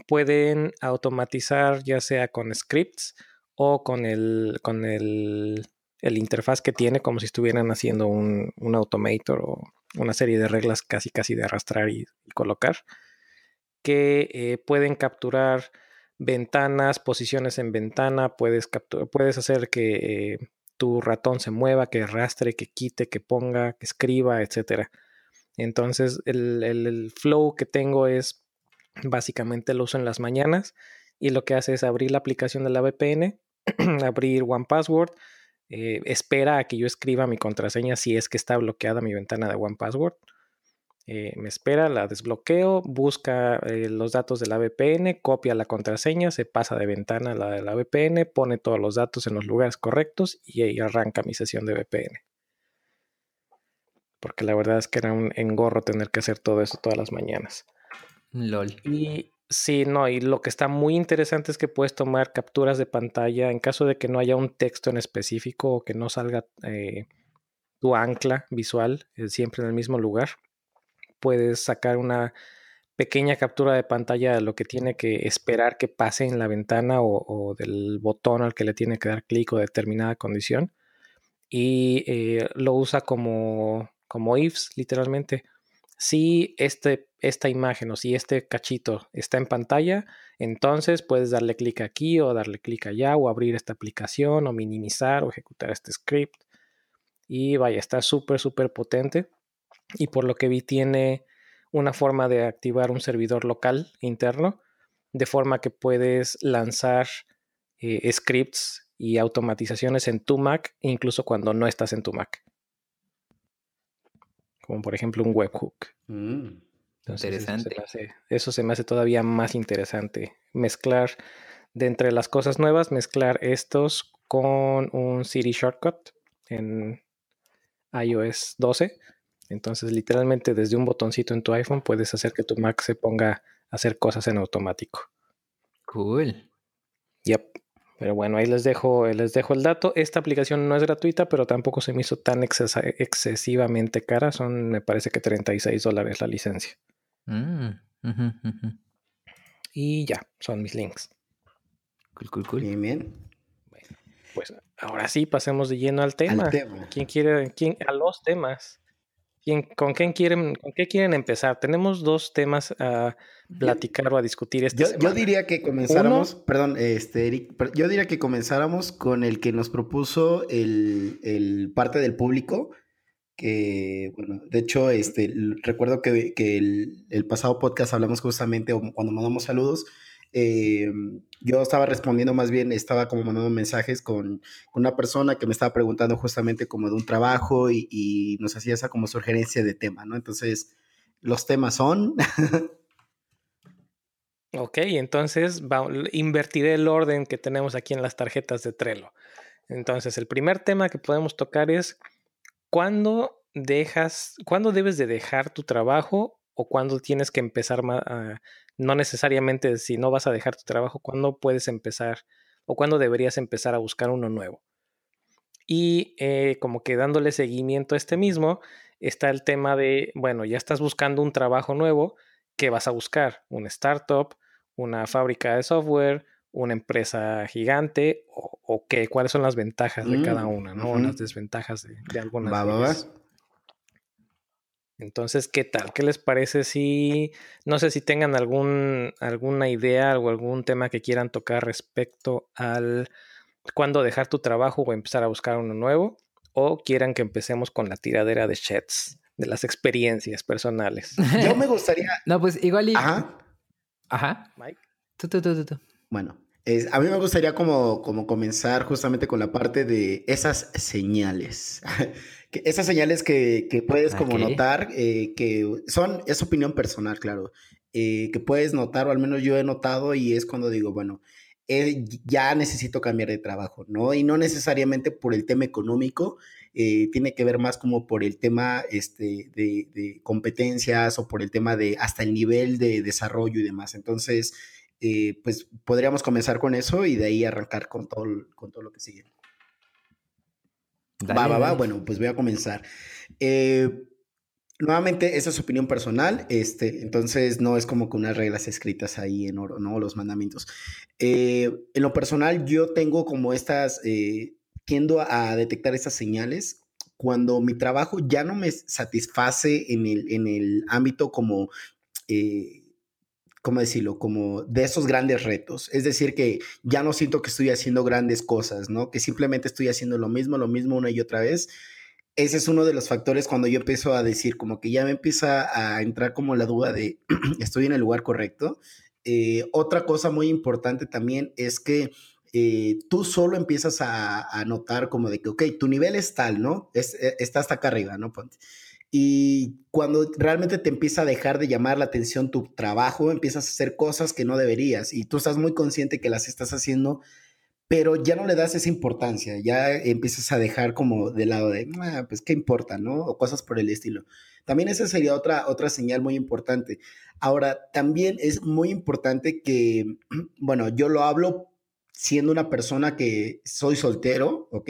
pueden automatizar ya sea con scripts o con el, con el el interfaz que tiene como si estuvieran haciendo un, automator o una serie de reglas casi casi de arrastrar y, colocar que eh, pueden capturar ventanas, posiciones en ventana, puedes, puedes hacer que eh, tu ratón se mueva, que rastre, que quite, que ponga, que escriba, etc. Entonces el, flow que tengo es básicamente lo uso en las mañanas y lo que hace es abrir la aplicación de la VPN, abrir One Password, eh, espera a que yo escriba mi contraseña si es que está bloqueada mi ventana de One Password eh, me espera, la desbloqueo, busca eh, los datos de la VPN, copia la contraseña, se pasa de ventana a la de la VPN, pone todos los datos en los lugares correctos y ahí arranca mi sesión de VPN. Porque la verdad es que era un engorro tener que hacer todo eso todas las mañanas. LOL. Y sí, no, y lo que está muy interesante es que puedes tomar capturas de pantalla en caso de que no haya un texto en específico o que no salga eh, tu ancla visual siempre en el mismo lugar puedes sacar una pequeña captura de pantalla de lo que tiene que esperar que pase en la ventana o, del botón al que le tiene que dar clic o determinada condición y eh, lo usa como, como ifs literalmente. Si este, esta imagen o si este cachito está en pantalla, entonces puedes darle clic aquí o darle clic allá o abrir esta aplicación o minimizar o ejecutar este script. Y vaya, está súper, súper potente y por lo que vi tiene una forma de activar un servidor local interno, de forma que puedes lanzar eh, scripts y automatizaciones en tu Mac, incluso cuando no estás en tu Mac. Como por ejemplo un webhook. Mm, interesante. Eso se, me hace, todavía más interesante. Mezclar de entre las cosas nuevas, mezclar estos con un Siri Shortcut en iOS 12 entonces, literalmente desde un botoncito en tu iPhone puedes hacer que tu Mac se ponga a hacer cosas en automático. Cool. Yep. Pero bueno, ahí les dejo, les dejo el dato. Esta aplicación no es gratuita, pero tampoco se me hizo tan excesivamente cara. Son, me parece que 36 dólares la licencia. Mm, y ya, son mis links. Cool, cool, cool. Bien, bien. Bueno, pues ahora sí, pasemos de lleno al tema. Al tema. ¿Quién quiere, quién, a los temas? Con, quién quieren, ¿Con qué quieren empezar? Tenemos dos temas a platicar o a discutir esta yo, Yo diría que comenzáramos, perdón, este, Eric, yo diría que comenzáramos con el que nos propuso el, parte del público, que, bueno, de hecho, este, recuerdo que, que el, el, pasado podcast hablamos justamente, cuando mandamos saludos, eh, yo estaba respondiendo más bien, estaba como mandando mensajes con, una persona que me estaba preguntando justamente como de un trabajo y, nos hacía esa como sugerencia de tema, ¿no? Entonces, los temas son... ok, entonces invertiré el orden que tenemos aquí en las tarjetas de Trello. Entonces, el primer tema que podemos tocar es cuándo dejas, cuándo debes de dejar tu trabajo o cuándo tienes que empezar a, no necesariamente si no vas a dejar tu trabajo, cuándo puedes empezar o cuándo deberías empezar a buscar uno nuevo. Y eh, como que dándole seguimiento a este mismo, está el tema de, bueno, ya estás buscando un trabajo nuevo, ¿qué vas a buscar? ¿Un startup? ¿Una fábrica de software? ¿Una empresa gigante? ¿O, qué? ¿Cuáles son las ventajas de cada mm, una? ¿no? Las desventajas de, algunas. Entonces, ¿qué tal? ¿Qué les parece si, no sé si tengan algún, alguna idea o algún tema que quieran tocar respecto al cuándo dejar tu trabajo o empezar a buscar uno nuevo? ¿O quieran que empecemos con la tiradera de chats, de las experiencias personales? Yo me gustaría... no, pues igual y... Ajá. Ajá. Mike. Tú, tú, tú, tú. Bueno, a mí me gustaría como, como comenzar justamente con la parte de esas señales. esas señales que, puedes como notar, eh, que son, es opinión personal, claro, eh, que puedes notar, o al menos yo he notado, y es cuando digo, bueno, eh, ya necesito cambiar de trabajo, ¿no? Y no necesariamente por el tema económico, tiene que ver más como por el tema este, de, competencias o por el tema de hasta el nivel de desarrollo y demás. Entonces, pues podríamos comenzar con eso y de ahí arrancar con todo, con todo lo que sigue va, va, va. Bueno, pues voy a comenzar. Eh, nuevamente, esa es su opinión personal, este, entonces no es como que unas reglas escritas ahí en oro, ¿no? Los mandamientos. Eh, en lo personal, yo tengo como estas, eh, tiendo a detectar estas señales cuando mi trabajo ya no me satisface en el, en el ámbito como ¿cómo decirlo? Como de esos grandes retos. Es decir, que ya no siento que estoy haciendo grandes cosas, ¿no? Que simplemente estoy haciendo lo mismo, lo mismo una y otra vez. Ese es uno de los factores cuando yo empiezo a decir, como que ya me empieza a entrar como la duda de, ¿estoy en el lugar correcto? Eh, otra cosa muy importante también es que eh, tú solo empiezas a, notar como de que, ok, tu nivel es tal, ¿no? Es, eh, está hasta acá arriba, ¿no? Y cuando realmente te empieza a dejar de llamar la atención tu trabajo, empiezas a hacer cosas que no deberías y tú estás muy consciente que las estás haciendo, pero ya no le das esa importancia, ya empiezas a dejar como de lado de, ah, pues qué importa, ¿no? O cosas por el estilo. También esa sería otra, otra señal muy importante. Ahora, también es muy importante que, bueno, yo lo hablo siendo una persona que soy soltero, ¿ok?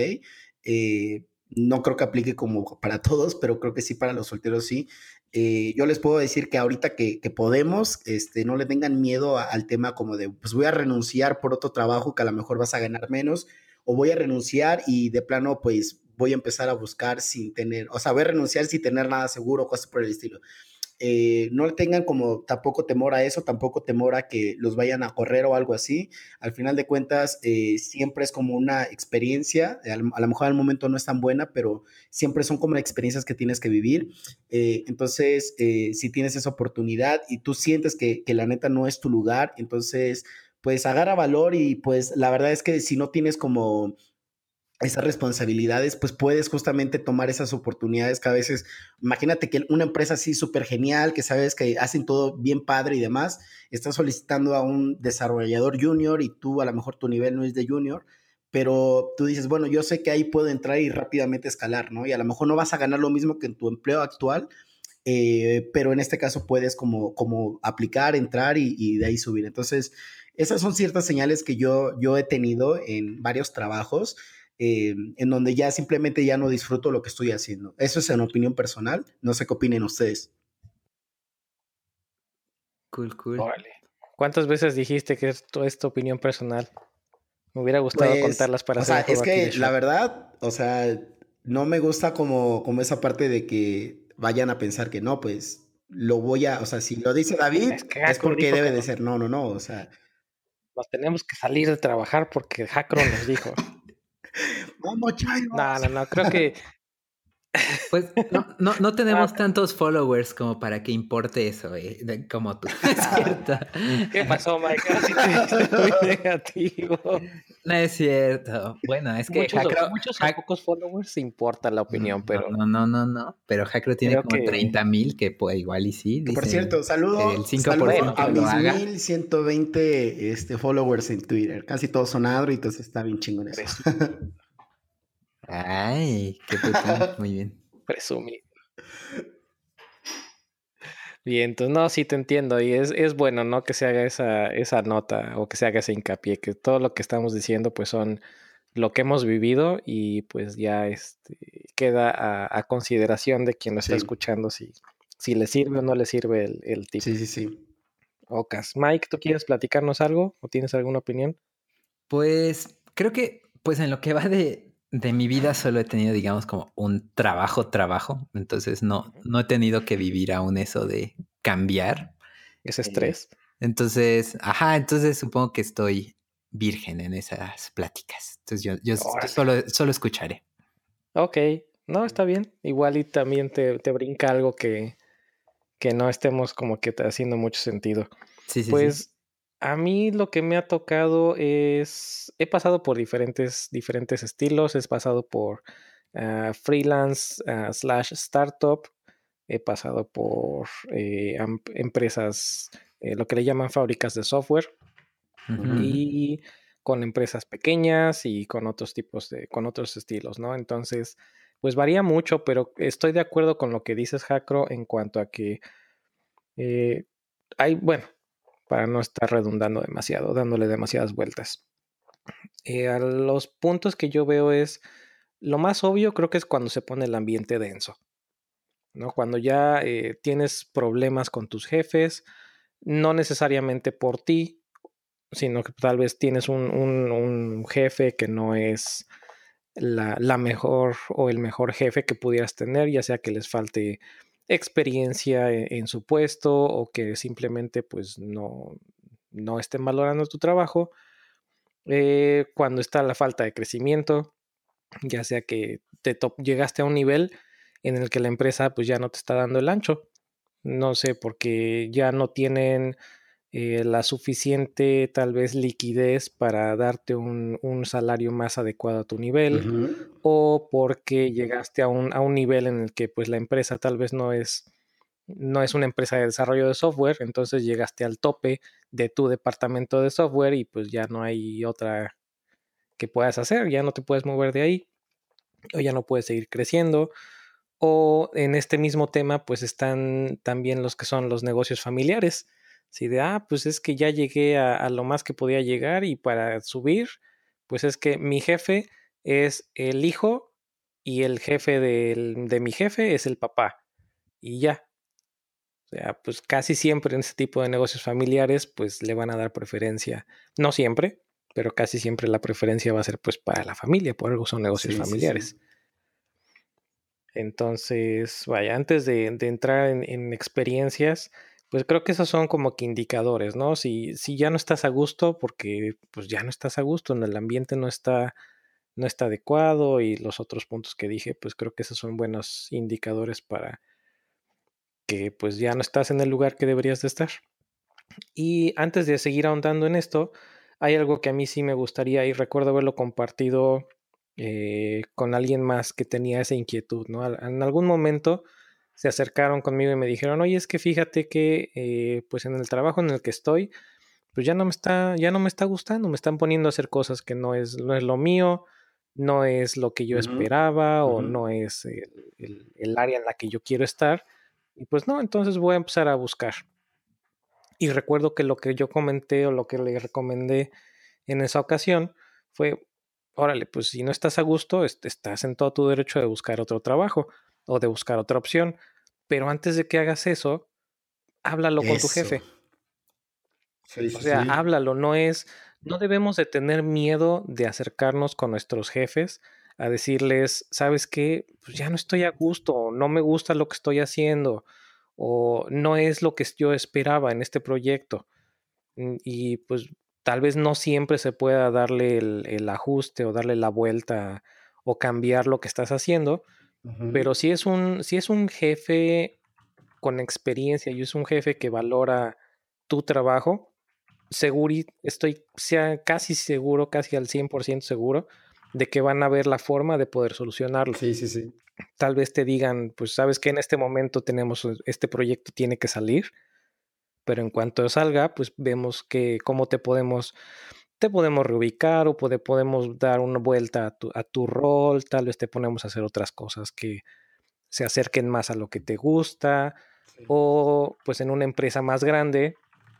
Eh, no creo que aplique como para todos, pero creo que sí para los solteros sí. Eh, yo les puedo decir que ahorita que, podemos, este, no le tengan miedo al tema como de, pues voy a renunciar por otro trabajo que a lo mejor vas a ganar menos, o voy a renunciar y de plano, pues voy a empezar a buscar sin tener, o sea, voy a renunciar sin tener nada seguro, cosas por el estilo. Eh, no tengan como tampoco temor a eso, tampoco temor a que los vayan a correr o algo así. Al final de cuentas, eh, siempre es como una experiencia, a lo mejor al momento no es tan buena, pero siempre son como experiencias que tienes que vivir. Eh, entonces, si tienes esa oportunidad y tú sientes que, que la neta no es tu lugar, entonces, pues agarra valor y pues la verdad es que si no tienes como esas responsabilidades, pues puedes justamente tomar esas oportunidades que a veces, imagínate que una empresa así súper genial, que sabes que hacen todo bien padre y demás, está solicitando a un desarrollador junior y tú a lo mejor tu nivel no es de junior, pero tú dices, bueno, yo sé que ahí puedo entrar y rápidamente escalar, ¿no? Y a lo mejor no vas a ganar lo mismo que en tu empleo actual, eh, pero en este caso puedes como, como aplicar, entrar y, y, de ahí subir. Entonces, esas son ciertas señales que yo, yo he tenido en varios trabajos eh, en donde ya simplemente ya no disfruto lo que estoy haciendo. Eso es en opinión personal. No sé qué opinen ustedes. Cool, cool. ¿Cuántas veces dijiste que esto es tu opinión personal? Me hubiera gustado pues, contarlas para o sea, es que la verdad, o sea, no me gusta como, como esa parte de que vayan a pensar que no, pues lo voy a, o sea, si lo dice David, es, porque debe de ser. No, no, no, o sea. Nos tenemos que salir de trabajar porque Hackro nos dijo. No, no, no, creo que. Pues no, no, no tenemos tantos followers como para que importe eso, eh, como tú. Es cierto. ¿Qué pasó, Mike? Así te muy negativo. No es cierto. Bueno, es que muchos, muchos pocos followers importa la opinión, pero. No, no, no, no. Pero Hackro tiene como 30 mil, que puede igual y sí. por cierto, saludo, el 5 a mis 1120 este, followers en Twitter. Casi todos son Android, entonces está bien chingón eso. Ay, qué puto. Muy bien. Presumido. Bien, entonces no, sí te entiendo y es, es bueno, ¿no? Que se haga esa, esa nota o que se haga ese hincapié, que todo lo que estamos diciendo pues son lo que hemos vivido y pues ya este, queda a, consideración de quien lo está escuchando si, si le sirve o no le sirve el, el tip. Sí, sí, sí. Ocas. Mike, ¿tú quieres platicarnos algo o tienes alguna opinión? Pues creo que pues en lo que va de, de mi vida solo he tenido, digamos, como un trabajo, trabajo. Entonces no, no he tenido que vivir aún eso de cambiar. Ese estrés. entonces, ajá, entonces supongo que estoy virgen en esas pláticas. Entonces yo, yo solo, solo escucharé. Ok, no, está bien. Igual y también te, te brinca algo que, que no estemos como que haciendo mucho sentido. Sí, sí. Pues a mí lo que me ha tocado es, he pasado por diferentes, diferentes estilos, he pasado por ah, freelance ah, slash startup, he pasado por eh, empresas, eh, lo que le llaman fábricas de software, y con empresas pequeñas y con otros tipos de, con otros estilos, ¿no? Entonces, pues varía mucho, pero estoy de acuerdo con lo que dices, Jacro, en cuanto a que eh, hay, bueno, para no estar redundando demasiado, dándole demasiadas vueltas. Eh, a los puntos que yo veo es, lo más obvio creo que es cuando se pone el ambiente denso, ¿no? Cuando ya eh, tienes problemas con tus jefes, no necesariamente por ti, sino que tal vez tienes un, jefe que no es la, la, mejor o el mejor jefe que pudieras tener, ya sea que les falte experiencia e, en, su puesto o que simplemente pues no, no estén valorando tu trabajo. Eh, cuando está la falta de crecimiento, ya sea que te llegaste a un nivel en el que la empresa pues ya no te está dando el ancho. No sé, porque ya no tienen eh, la suficiente tal vez liquidez para darte un, salario más adecuado a tu nivel o porque llegaste a un, a un, nivel en el que pues la empresa tal vez no es, no es una empresa de desarrollo de software, entonces llegaste al tope de tu departamento de software y pues ya no hay otra que puedas hacer, ya no te puedes mover de ahí o ya no puedes seguir creciendo. O en este mismo tema, pues están también los que son los negocios familiares, si de, ah, pues es que ya llegué a, lo más que podía llegar y para subir, pues es que mi jefe es el hijo y el jefe de mi jefe es el papá. Y ya. O sea, pues casi siempre en este tipo de negocios familiares, pues le van a dar preferencia. No siempre, pero casi siempre la preferencia va a ser pues para la familia, por algo son negocios familiares. Entonces, vaya, antes de, entrar en experiencias, pues creo que esos son como que indicadores, ¿no? Si, si ya no estás a gusto, porque pues ya no estás a gusto, en el ambiente no está, no está adecuado y los otros puntos que dije, pues creo que esos son buenos indicadores para que pues ya no estás en el lugar que deberías de estar. Y antes de seguir ahondando en esto, hay algo que a mí sí me gustaría y recuerdo haberlo compartido eh, con alguien más que tenía esa inquietud, ¿no? En algún momento se acercaron conmigo y me dijeron, oye, es que fíjate que eh, pues en el trabajo en el que estoy, pues ya no me está, ya no me está gustando, me están poniendo a hacer cosas que no es, no es lo mío, no es lo que yo esperaba o no es el, el, área en la que yo quiero estar. Y pues no, entonces voy a empezar a buscar. Y recuerdo que lo que yo comenté o lo que le recomendé en esa ocasión fue, órale, pues si no estás a gusto, estás en todo tu derecho de buscar otro trabajo o de buscar otra opción. Pero antes de que hagas eso, háblalo con tu jefe. o sea, háblalo, no es, no debemos de tener miedo de acercarnos con nuestros jefes a decirles, ¿sabes qué? Pues ya no estoy a gusto, no me gusta lo que estoy haciendo, o no es lo que yo esperaba en este proyecto. Mm, y pues tal vez no siempre se pueda darle el ajuste o darle la vuelta o cambiar lo que estás haciendo, pero si es un, si es un jefe con experiencia y es un jefe que valora tu trabajo, seguro, estoy sea casi seguro, casi al 100% seguro de que van a ver la forma de poder solucionarlo. Sí, sí, sí. Tal vez te digan, pues sabes que en este momento tenemos, este proyecto tiene que salir, pero en cuanto salga, pues vemos que cómo te podemos te podemos reubicar o podemos dar una vuelta a tu, a tu, rol, tal vez te ponemos a hacer otras cosas que se acerquen más a lo que te gusta o pues en una empresa más grande,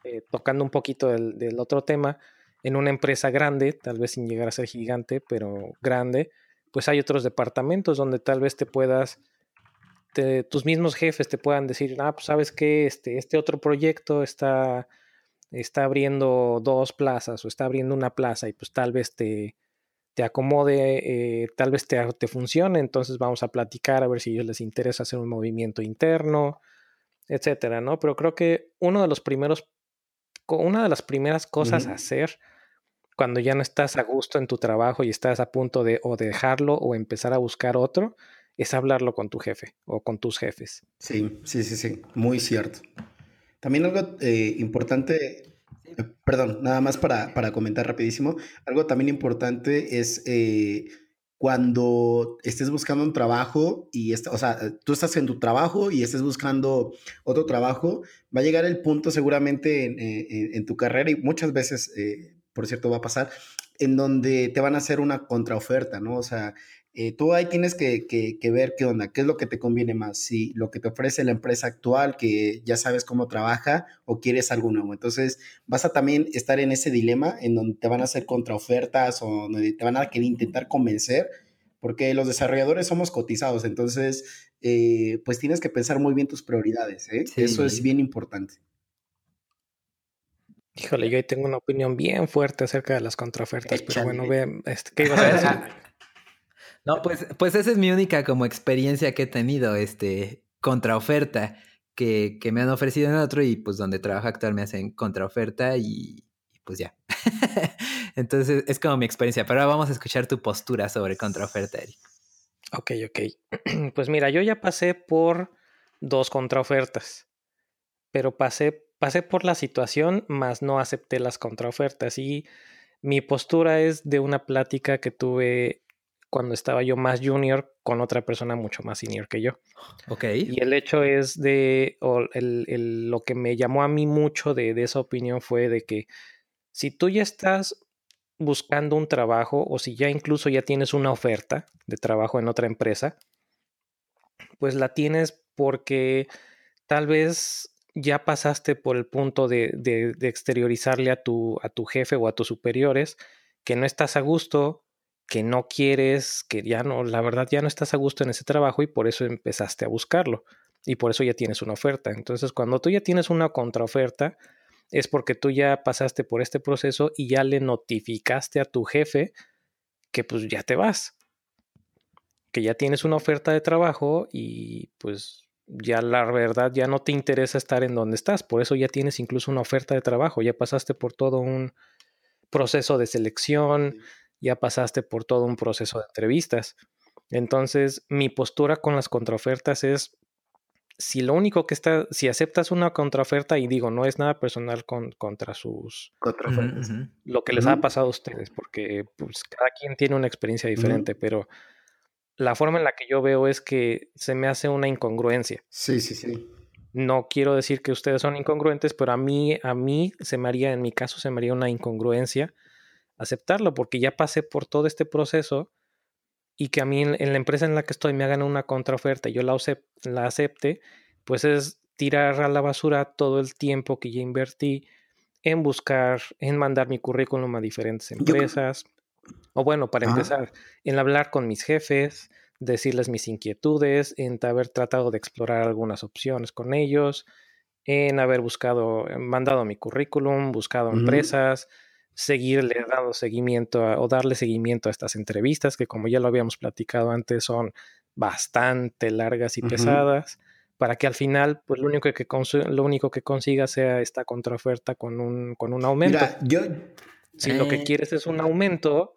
eh, tocando un poquito del, del, otro tema, en una empresa grande, tal vez sin llegar a ser gigante, pero grande, pues hay otros departamentos donde tal vez te puedas, tus mismos jefes te puedan decir, ah, pues sabes que este, este otro proyecto está está abriendo dos plazas o está abriendo una plaza y pues tal vez te, te acomode, eh, tal vez te, te, funcione, entonces vamos a platicar a ver si a ellos les interesa hacer un movimiento interno, etcétera, ¿no? Pero creo que uno de los primeros, una de las primeras cosas a hacer cuando ya no estás a gusto en tu trabajo y estás a punto de o dejarlo o empezar a buscar otro, es hablarlo con tu jefe o con tus jefes. Sí, sí, sí, sí, muy cierto. También algo eh, importante, eh, perdón, nada más para, para, comentar rapidísimo, algo también importante es eh, cuando estés buscando un trabajo y, o sea, tú estás en tu trabajo y estés buscando otro trabajo, va a llegar el punto seguramente en, en tu carrera y muchas veces, por cierto, va a pasar, en donde te van a hacer una contraoferta, ¿no? O sea, eh, tú ahí tienes que, ver qué onda, qué es lo que te conviene más, si lo que te ofrece la empresa actual, que ya sabes cómo trabaja, o quieres algo nuevo. Entonces, vas a también estar en ese dilema en donde te van a hacer contraofertas o donde te van a querer intentar convencer, porque los desarrolladores somos cotizados, entonces, eh, pues tienes que pensar muy bien tus prioridades, ¿eh? Eso es bien importante. Híjole, yo ahí tengo una opinión bien fuerte acerca de las contraofertas, pero bueno, ve, este, ¿qué ibas a decir? No, pues, pues esa es mi única como experiencia que he tenido, este, contraoferta que, que me han ofrecido en otro y pues donde trabajo actual me hacen contraoferta y, pues ya. Entonces es como mi experiencia, pero ahora vamos a escuchar tu postura sobre contraoferta, Eric. Ok, ok. Pues mira, yo ya pasé por dos contraofertas, pero pasé, pasé por la situación, más no acepté las contraofertas. Y mi postura es de una plática que tuve cuando estaba yo más junior con otra persona mucho más senior que yo. Ok. Y el hecho es de, o el, el, lo que me llamó a mí mucho de, de esa opinión fue de que si tú ya estás buscando un trabajo o si ya incluso ya tienes una oferta de trabajo en otra empresa, pues la tienes porque tal vez ya pasaste por el punto de, de, de, exteriorizarle a tu, a tu jefe o a tus superiores que no estás a gusto, que no quieres, que ya no, la verdad ya no estás a gusto en ese trabajo y por eso empezaste a buscarlo y por eso ya tienes una oferta. Entonces, cuando tú ya tienes una contraoferta, es porque tú ya pasaste por este proceso y ya le notificaste a tu jefe que pues ya te vas, que ya tienes una oferta de trabajo y pues ya la verdad ya no te interesa estar en donde estás, por eso ya tienes incluso una oferta de trabajo, ya pasaste por todo un proceso de selección, ya pasaste por todo un proceso de entrevistas. Entonces, mi postura con las contraofertas es si lo único que está, si aceptas una contraoferta, y digo, no es nada personal con, contra sus contraofertas, uh -huh. lo que les uh -huh. ha pasado a ustedes, porque pues, cada quien tiene una experiencia diferente, uh -huh. pero la forma en la que yo veo es que se me hace una incongruencia. Sí, sí, sí. No quiero decir que ustedes son incongruentes, pero a mí, a mí se me haría, en mi caso, se me haría una incongruencia aceptarlo, porque ya pasé por todo este proceso y que a mí en, en la empresa en la que estoy me hagan una contraoferta y yo la, la acepte, pues es tirar a la basura todo el tiempo que ya invertí en buscar, en mandar mi currículum a diferentes empresas. Yo... O bueno, para ah. empezar, en hablar con mis jefes, decirles mis inquietudes, en haber tratado de explorar algunas opciones con ellos, en haber buscado, mandado mi currículum, buscado uh -huh. empresas, seguirle dando seguimiento a, o darle seguimiento a estas entrevistas que como ya lo habíamos platicado antes son bastante largas y uh -huh. pesadas para que al final pues lo único que lo único que consiga sea esta contraoferta con un con un aumento. Mira, yo si eh... lo que quieres es un aumento,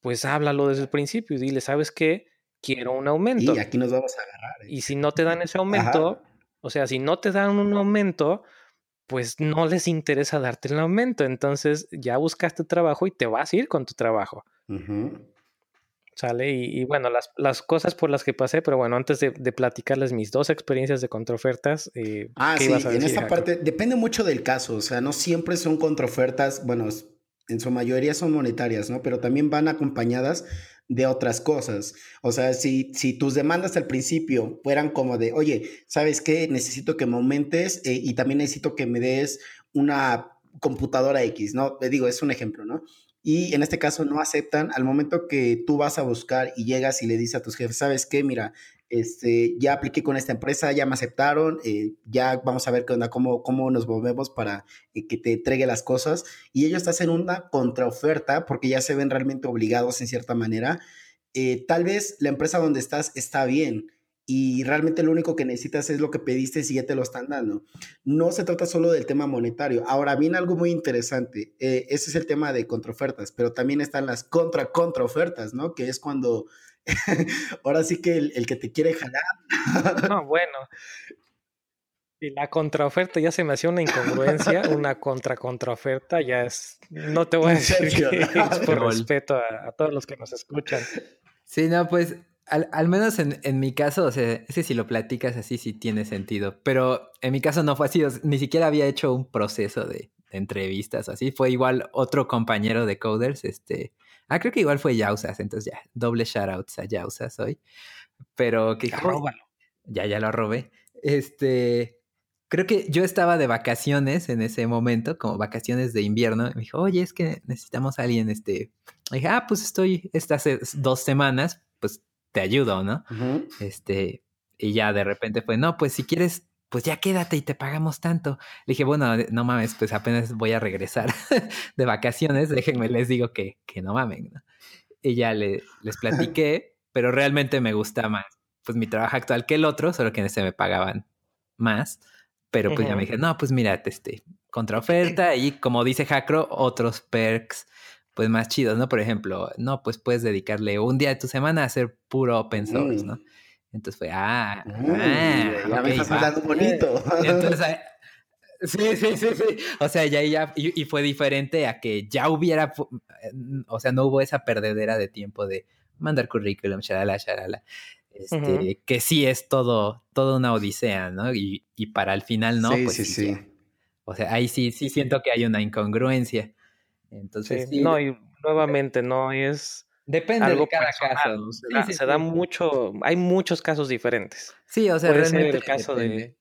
pues háblalo desde el principio y dile, ¿sabes qué? Quiero un aumento. Y aquí nos vamos a agarrar. ¿eh? Y si no te dan ese aumento, Ajá. o sea, si no te dan un aumento, pues no les interesa darte el aumento. Entonces ya buscaste trabajo y te vas a ir con tu trabajo. Uh -huh. ¿Sale? Y, y, bueno, las, las, cosas por las que pasé, pero bueno, antes de, de platicarles mis dos experiencias de contraofertas. Eh, ah, sí, en esta parte depende mucho del caso. O sea, no siempre son contraofertas, bueno, en su mayoría son monetarias, ¿no? Pero también van acompañadas de otras cosas. O sea, si, si tus demandas al principio fueran como de, oye, ¿sabes qué? Necesito que me aumentes eh, y también necesito que me des una computadora X, ¿no? Te digo, es un ejemplo, ¿no? Y en este caso no aceptan al momento que tú vas a buscar y llegas y le dices a tus jefes, ¿sabes qué? Mira, este, ya apliqué con esta empresa, ya me aceptaron, eh, ya vamos a ver cómo, cómo nos movemos para eh, que te entregue las cosas. Y ellos te hacen una contraoferta porque ya se ven realmente obligados en cierta manera. Eh, tal vez la empresa donde estás está bien y realmente lo único que necesitas es lo que pediste y ya te lo están dando. No se trata solo del tema monetario. Ahora viene algo muy interesante. Ese es el tema de contraofertas, pero también están las contra-contraofertas, ¿no? Que es cuando ahora sí que el, el, que te quiere jalar. No, bueno. Y la contraoferta ya se me hacía una incongruencia, una contra-contraoferta ya es. No te voy a decir que es por respeto a, a, todos los que nos escuchan. Sí, no, pues al, al menos en, en, mi caso, o sea, ese si lo platicas así sí tiene sentido. Pero en mi caso no fue así, o sea, ni siquiera había hecho un proceso de, de entrevistas así. Fue igual otro compañero de Coders, este Ah, creo que igual fue Yausas, entonces ya, doble shoutouts a Yausas hoy. Pero que Róbalo. Ya, ya lo robé. Este, creo que yo estaba de vacaciones en ese momento, como vacaciones de invierno. Me dijo, oye, es que necesitamos a alguien, este. Y dije, ah, pues estoy estas dos semanas, pues te ayudo, ¿no? Uh -huh. Este, y ya de repente fue, no, pues si quieres pues ya quédate y te pagamos tanto. Le dije, bueno, no mames, pues apenas voy a regresar de vacaciones, déjenme, les digo que, que no mamen. ¿no? Y ya le, les platiqué, pero realmente me gusta más. pues mi trabajo actual que el otro, solo que en ese me pagaban más. Pero pues ya me dije, no, pues mira, este, contraoferta y como dice Jacro, otros perks pues más chidos, ¿no? Por ejemplo, no, pues puedes dedicarle un día de tu semana a hacer puro open source, ¿no? Entonces fue, ah, ah ya me estás hablando bonito. Entonces, ah, sí, sí, sí, sí. O sea, ya, ya, y, fue diferente a que ya hubiera, o sea, no hubo esa perdedera de tiempo de mandar currículum, shalala, shalala. Este, que sí es todo, toda una odisea, ¿no? Y, y para el final no, pues sí, sí. O sea, ahí sí, sí siento que hay una incongruencia. Entonces, no, y nuevamente no es. Depende de cada caso. Se, da, mucho, hay muchos casos diferentes. Sí, o sea, puede ser el caso de.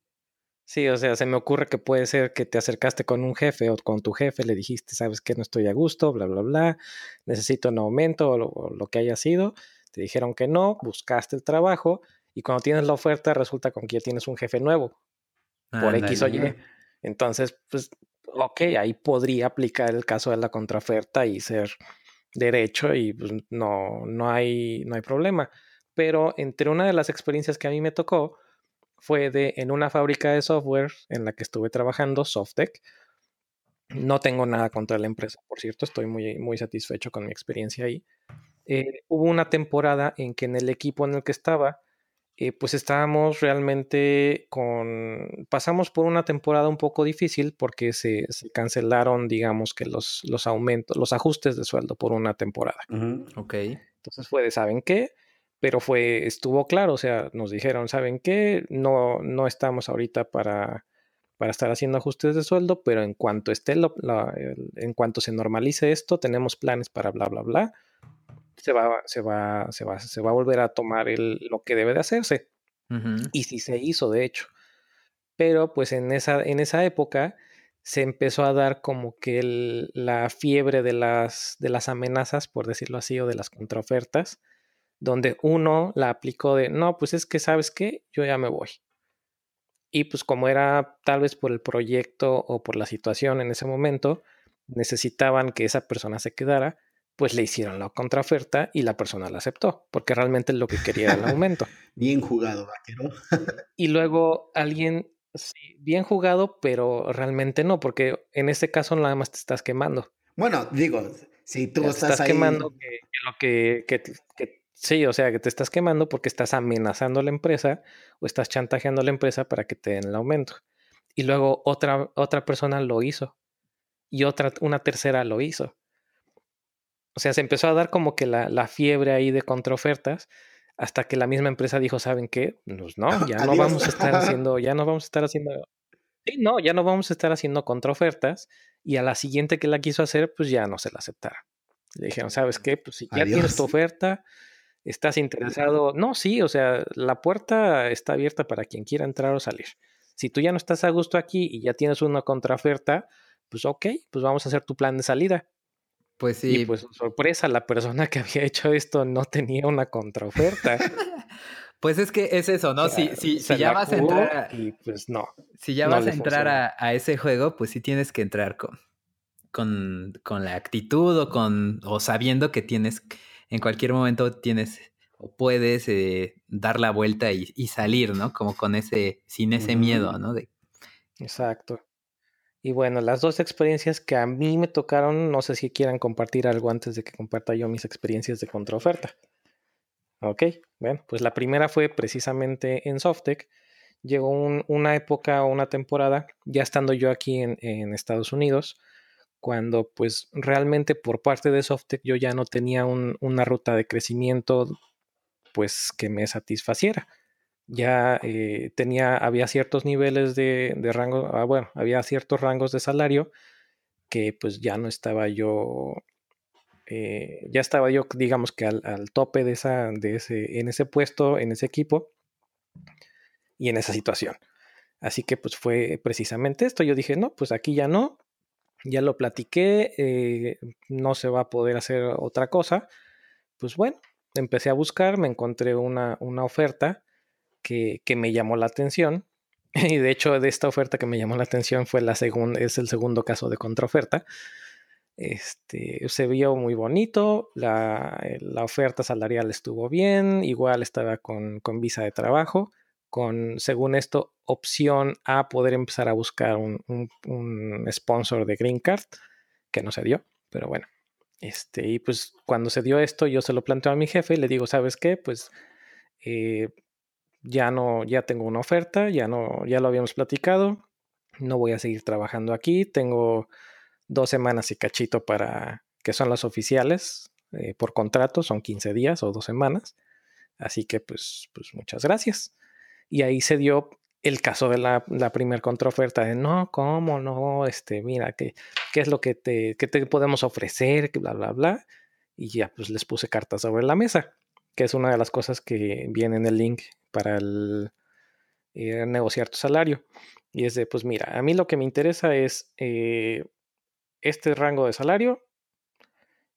Sí, o sea, se me ocurre que puede ser que te acercaste con un jefe o con tu jefe, le dijiste, sabes que no estoy a gusto, bla, bla, bla, necesito un aumento o lo, que haya sido. Te dijeron que no, buscaste el trabajo y cuando tienes la oferta resulta con que ya tienes un jefe nuevo por X o Y. Entonces, pues ok, ahí podría aplicar el caso de la contraoferta y ser derecho y pues, no, no, hay, no hay problema. Pero entre una de las experiencias que a mí me tocó fue de en una fábrica de software en la que estuve trabajando, Softec. No tengo nada contra la empresa, por cierto, estoy muy, muy satisfecho con mi experiencia ahí. Eh, hubo una temporada en que en el equipo en el que estaba eh, pues estábamos realmente con, pasamos por una temporada un poco difícil porque se, cancelaron, digamos que los, los aumentos, los ajustes de sueldo por una temporada. Ok. Entonces fue de, ¿saben qué? Pero fue, estuvo claro, o sea, nos dijeron, ¿saben qué? No, no estamos ahorita para, para estar haciendo ajustes de sueldo, pero en cuanto esté, en cuanto se normalice esto, tenemos planes para bla, bla, bla se va, se va, se va, se va a volver a tomar el, lo que debe de hacerse. Y sí se hizo, de hecho. Pero pues en esa, en esa época se empezó a dar como que la fiebre de las, de las amenazas, por decirlo así, o de las contraofertas, donde uno la aplicó de, no, pues es que sabes qué, yo ya me voy. Y pues como era tal vez por el proyecto o por la situación en ese momento, necesitaban que esa persona se quedara, pues le hicieron la contraoferta y la persona la aceptó, porque realmente lo que quería era el aumento. bien jugado, vaquero. y luego alguien, bien jugado, pero realmente no, porque en este caso nada más te estás quemando. Bueno, digo, si tú estás, estás quemando que, lo que, que, sí, o sea, que te estás quemando porque estás amenazando a la empresa o estás chantajeando a la empresa para que te den el aumento. Y luego otra, otra persona lo hizo y otra, una tercera lo hizo. O sea, se empezó a dar como que la, fiebre ahí de contraofertas hasta que la misma empresa dijo, ¿saben qué? Pues no, ya no vamos a estar haciendo, ya no vamos a estar haciendo, sí, no, ya no vamos a estar haciendo contraofertas y a la siguiente que la quiso hacer, pues ya no se la aceptaron. Le dijeron, ¿sabes qué? Pues si ya tienes tu oferta, estás interesado, no, sí, o sea, la puerta está abierta para quien quiera entrar o salir. Si tú ya no estás a gusto aquí y ya tienes una contraoferta, pues ok, pues vamos a hacer tu plan de salida. Pues sí. Y pues sorpresa, la persona que había hecho esto no tenía una contraoferta. pues es que es eso, ¿no? si, si, si ya vas a entrar y pues no. Si ya vas a entrar a, ese juego, pues sí tienes que entrar con, con, con la actitud o con o sabiendo que tienes en cualquier momento tienes o puedes eh, dar la vuelta y, y, salir, ¿no? Como con ese, sin ese miedo, ¿no? De... Exacto. Y bueno, las dos experiencias que a mí me tocaron, no sé si quieran compartir algo antes de que comparta yo mis experiencias de contraoferta. Ok, bueno, pues la primera fue precisamente en Softec. Llegó una época o una temporada, ya estando yo aquí en, Estados Unidos, cuando pues realmente por parte de Softec yo ya no tenía una ruta de crecimiento pues que me satisfaciera ya eh, tenía, había ciertos niveles de, rango, ah, bueno, había ciertos rangos de salario que pues ya no estaba yo, eh, ya estaba yo, digamos que al, tope de, esa, de ese, en ese puesto, en ese equipo y en esa situación. Así que pues fue precisamente esto. Yo dije, no, pues aquí ya no, ya lo platiqué, eh, no se va a poder hacer otra cosa. Pues bueno, empecé a buscar, me encontré una, una oferta que, me llamó la atención. Y de hecho, de esta oferta que me llamó la atención fue la segunda, es el segundo caso de contraoferta. Este, se vio muy bonito, la, la oferta salarial estuvo bien, igual estaba con, con, visa de trabajo, con, según esto, opción a poder empezar a buscar un, un, un sponsor de Green Card, que no se dio, pero bueno. Este, y pues cuando se dio esto, yo se lo planteo a mi jefe y le digo, ¿sabes qué? Pues eh, ya no, ya tengo una oferta, ya no, ya lo habíamos platicado, no voy a seguir trabajando aquí, tengo dos semanas y cachito para, que son las oficiales eh, por contrato, son 15 días o dos semanas, así que pues, pues muchas gracias. Y ahí se dio el caso de la, la primera contraoferta de no, ¿cómo no? Este, mira, ¿qué, qué es lo que te, que te podemos ofrecer? Bla, bla, bla. Y ya pues les puse cartas sobre la mesa, que es una de las cosas que viene en el link para el, eh, negociar tu salario. Y es de, pues mira, a mí lo que me interesa es eh, este rango de salario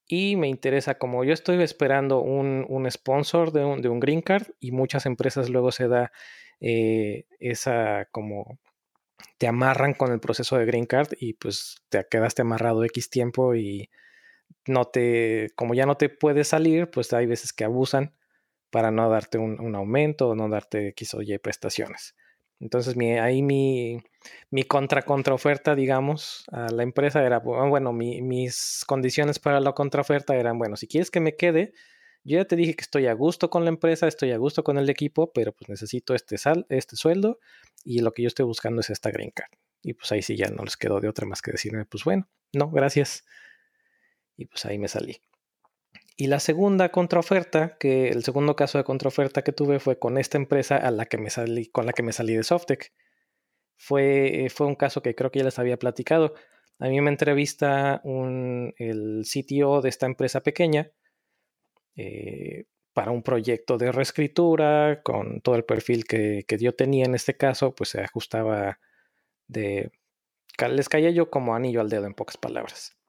y me interesa, como yo estoy esperando un, un sponsor de un, de un, green card y muchas empresas luego se da eh, esa como te amarran con el proceso de green card y pues te quedaste amarrado X tiempo y no te, como ya no te puedes salir, pues hay veces que abusan para no darte un, aumento o no darte X o Y prestaciones. Entonces, mi, ahí mi, mi contra contraoferta, digamos, a la empresa era, bueno, mi, mis condiciones para la contraoferta eran, bueno, si quieres que me quede, yo ya te dije que estoy a gusto con la empresa, estoy a gusto con el equipo, pero pues necesito este, sal, este sueldo y lo que yo estoy buscando es esta green card. Y pues ahí sí ya no les quedó de otra más que decirme, pues bueno, no, gracias. Y pues ahí me salí. Y la segunda contraoferta, que el segundo caso de contraoferta que tuve fue con esta empresa a la que me salí, con la que me salí de Softec. Fue, fue un caso que creo que ya les había platicado. A mí me entrevista un, el CTO de esta empresa pequeña eh, para un proyecto de reescritura, con todo el perfil que, que, yo tenía en este caso, pues se ajustaba de... Les caía yo como anillo al dedo en pocas palabras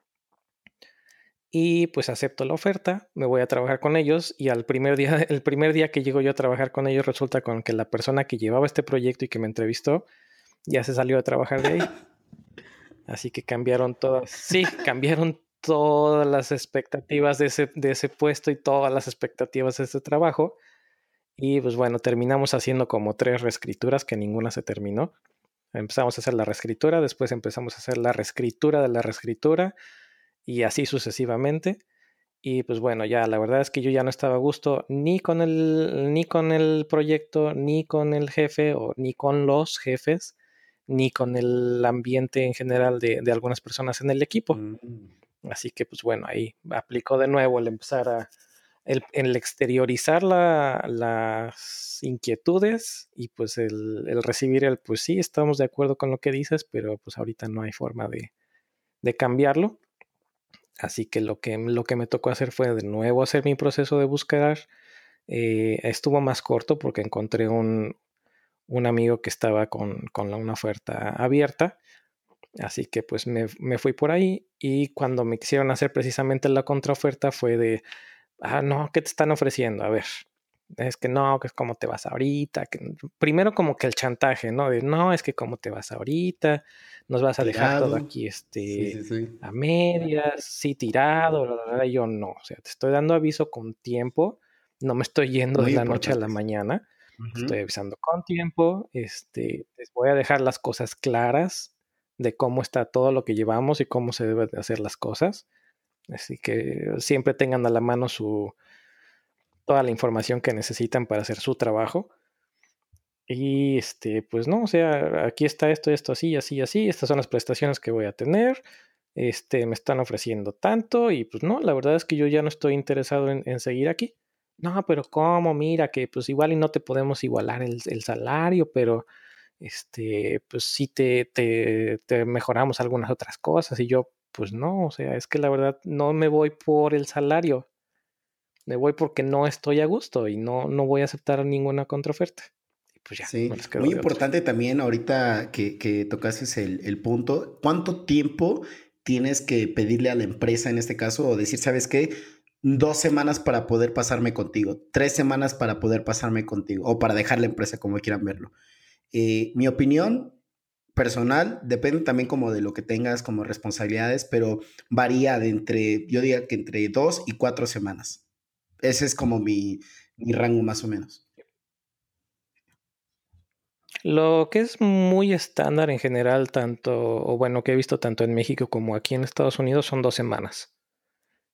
y pues acepto la oferta, me voy a trabajar con ellos y al primer día, el primer día que llego yo a trabajar con ellos resulta con que la persona que llevaba este proyecto y que me entrevistó ya se salió a trabajar de ahí. Así que cambiaron todas, sí, cambiaron todas las expectativas de ese, de ese puesto y todas las expectativas de ese trabajo. Y pues bueno, terminamos haciendo como tres reescrituras que ninguna se terminó. Empezamos a hacer la reescritura, después empezamos a hacer la reescritura de la reescritura y así sucesivamente. Y pues bueno, ya la verdad es que yo ya no estaba a gusto ni con el, ni con el proyecto, ni con el jefe, o ni con los jefes, ni con el ambiente en general de, de algunas personas en el equipo. Mm. Así que pues bueno, ahí aplicó de nuevo el empezar a el, el exteriorizar la, las inquietudes y pues el, el, recibir el pues sí, estamos de acuerdo con lo que dices, pero pues ahorita no hay forma de, de cambiarlo. Así que lo que, lo que me tocó hacer fue de nuevo hacer mi proceso de buscar. Eh, estuvo más corto porque encontré un, un amigo que estaba con, con, una oferta abierta. Así que pues me, me, fui por ahí y cuando me quisieron hacer precisamente la contraoferta fue de, ah, no, ¿qué te están ofreciendo? A ver, es que no, que es como te vas ahorita. Que, primero como que el chantaje, ¿no? De no, es que como te vas ahorita, nos vas a dejar todo aquí este, a medias, sí, tirado, bla, yo no, o sea, te estoy dando aviso con tiempo, no me estoy yendo de la noche a la mañana, estoy avisando con tiempo, este, les voy a dejar las cosas claras de cómo está todo lo que llevamos y cómo se deben de hacer las cosas. Así que siempre tengan a la mano su, toda la información que necesitan para hacer su trabajo. Y este, pues no, o sea, aquí está esto, esto, así, así, así, estas son las prestaciones que voy a tener. Este, me están ofreciendo tanto y pues no, la verdad es que yo ya no estoy interesado en, en seguir aquí. No, pero ¿cómo? Mira que pues igual y no te podemos igualar el, el salario, pero este, pues sí te, te, te, mejoramos algunas otras cosas. Y yo, pues no, o sea, es que la verdad no me voy por el salario, me voy porque no estoy a gusto y no, no voy a aceptar ninguna contraoferta. Pues ya, sí, muy importante también ahorita que, que tocaste el, el, punto, ¿cuánto tiempo tienes que pedirle a la empresa en este caso o decir, sabes qué? Dos semanas para poder pasarme contigo, tres semanas para poder pasarme contigo o para dejar la empresa como quieran verlo. Eh, mi opinión, personal, depende también como de lo que tengas como responsabilidades, pero varía de entre, yo diría que entre dos y cuatro semanas. Ese es como mi, mi rango más o menos. Lo que es muy estándar en general, tanto, o bueno, que he visto tanto en México como aquí en Estados Unidos, son dos semanas.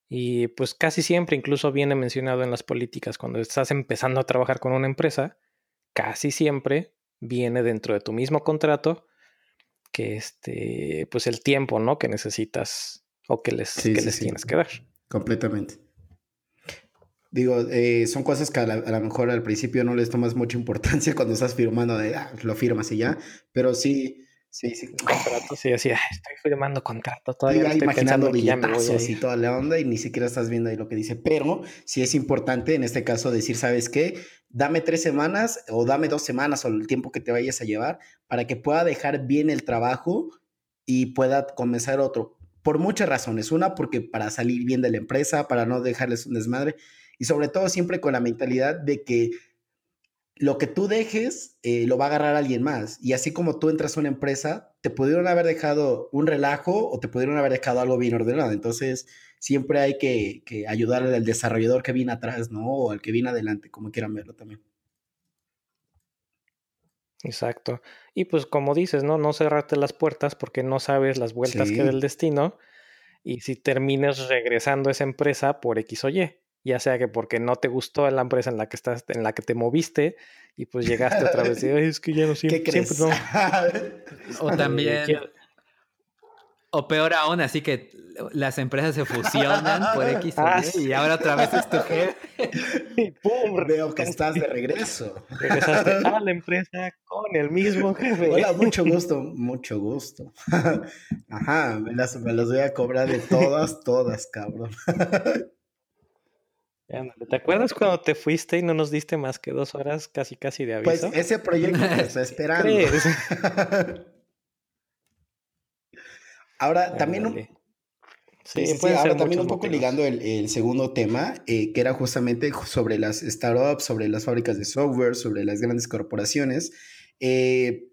Y pues casi siempre, incluso viene mencionado en las políticas, cuando estás empezando a trabajar con una empresa, casi siempre viene dentro de tu mismo contrato que este, pues el tiempo, ¿no? Que necesitas o que les, que les tienes que dar. Completamente. Digo, eh, son cosas que a, lo mejor al principio no les tomas mucha importancia cuando estás firmando, de, ah, lo firmas y ya, pero sí, sí, sí. Contrato, sí, así, estoy firmando contrato todavía. estoy imaginando billetazos y toda la onda y ni siquiera estás viendo ahí lo que dice, pero sí es importante en este caso decir, ¿sabes qué? Dame tres semanas o dame dos semanas o el tiempo que te vayas a llevar para que pueda dejar bien el trabajo y pueda comenzar otro. Por muchas razones. Una, porque para salir bien de la empresa, para no dejarles un desmadre y sobre todo siempre con la mentalidad de que lo que tú dejes eh, lo va a agarrar alguien más. Y así como tú entras a una empresa, te pudieron haber dejado un relajo o te pudieron haber dejado algo bien ordenado. Entonces, siempre hay que, que ayudarle al desarrollador que viene atrás, ¿no? O al que viene adelante, como quieran verlo también. Exacto. Y pues como dices, ¿no? No cerrarte las puertas porque no sabes las vueltas que da el destino. Y si terminas regresando a esa empresa por X o Y ya sea que porque no te gustó la empresa en la que estás, en la que te moviste, y pues llegaste otra vez y es que ya no siempre, ¿Qué siempre no. o también, o peor aún, así que las empresas se fusionan por X ah, y ahora otra vez es tu jefe. Y pum, veo que estás de regreso. Regresaste a la empresa con el mismo jefe. Hola, mucho gusto, mucho gusto. Ajá, me las, me las voy a cobrar de todas, todas, cabrón. ¿Te acuerdas cuando te fuiste y no nos diste más que dos horas casi casi de pues, aviso? Pues ese proyecto te está esperando. ahora también Sí, ahora también un poco ligando el, segundo tema, eh, que era justamente sobre las startups, sobre las fábricas de software, sobre las grandes corporaciones. Eh,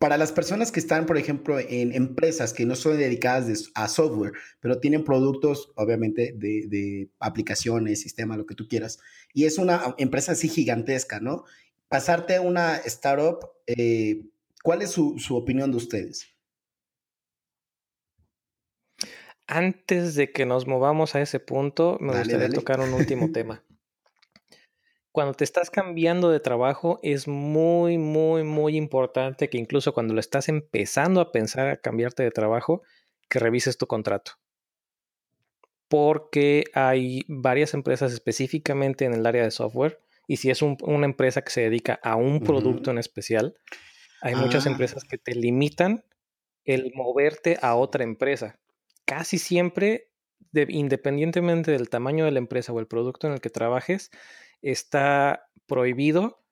para las personas que están, por ejemplo, en empresas que no son dedicadas a software, pero tienen productos, obviamente, de, aplicaciones, sistema, lo que tú quieras, y es una empresa así gigantesca, ¿no? Pasarte a una startup, eh, ¿cuál es su, opinión de ustedes? Antes de que nos movamos a ese punto, me gustaría tocar un último tema cuando te estás cambiando de trabajo es muy, muy, muy importante que incluso cuando lo estás empezando a pensar a cambiarte de trabajo, que revises tu contrato. Porque hay varias empresas específicamente en el área de software y si es una empresa que se dedica a un producto en especial, hay muchas ah. empresas que te limitan el moverte a otra empresa. Casi siempre, independientemente del tamaño de la empresa o el producto en el que trabajes, está prohibido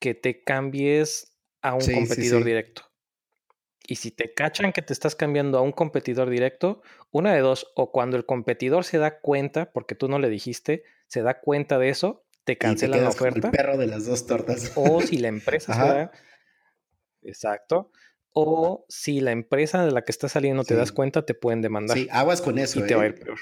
que te cambies a un competidor directo. Y si te cachan que te estás cambiando a un competidor directo, una de dos, o cuando el competidor se da cuenta, porque tú no le dijiste, se da cuenta de eso, te cancela la oferta. el perro de las dos tortas. O si la empresa se da. Exacto. O si la empresa de la que estás saliendo te das cuenta, te pueden demandar. Sí, aguas con eso. Y te va a ¿eh? ir peor.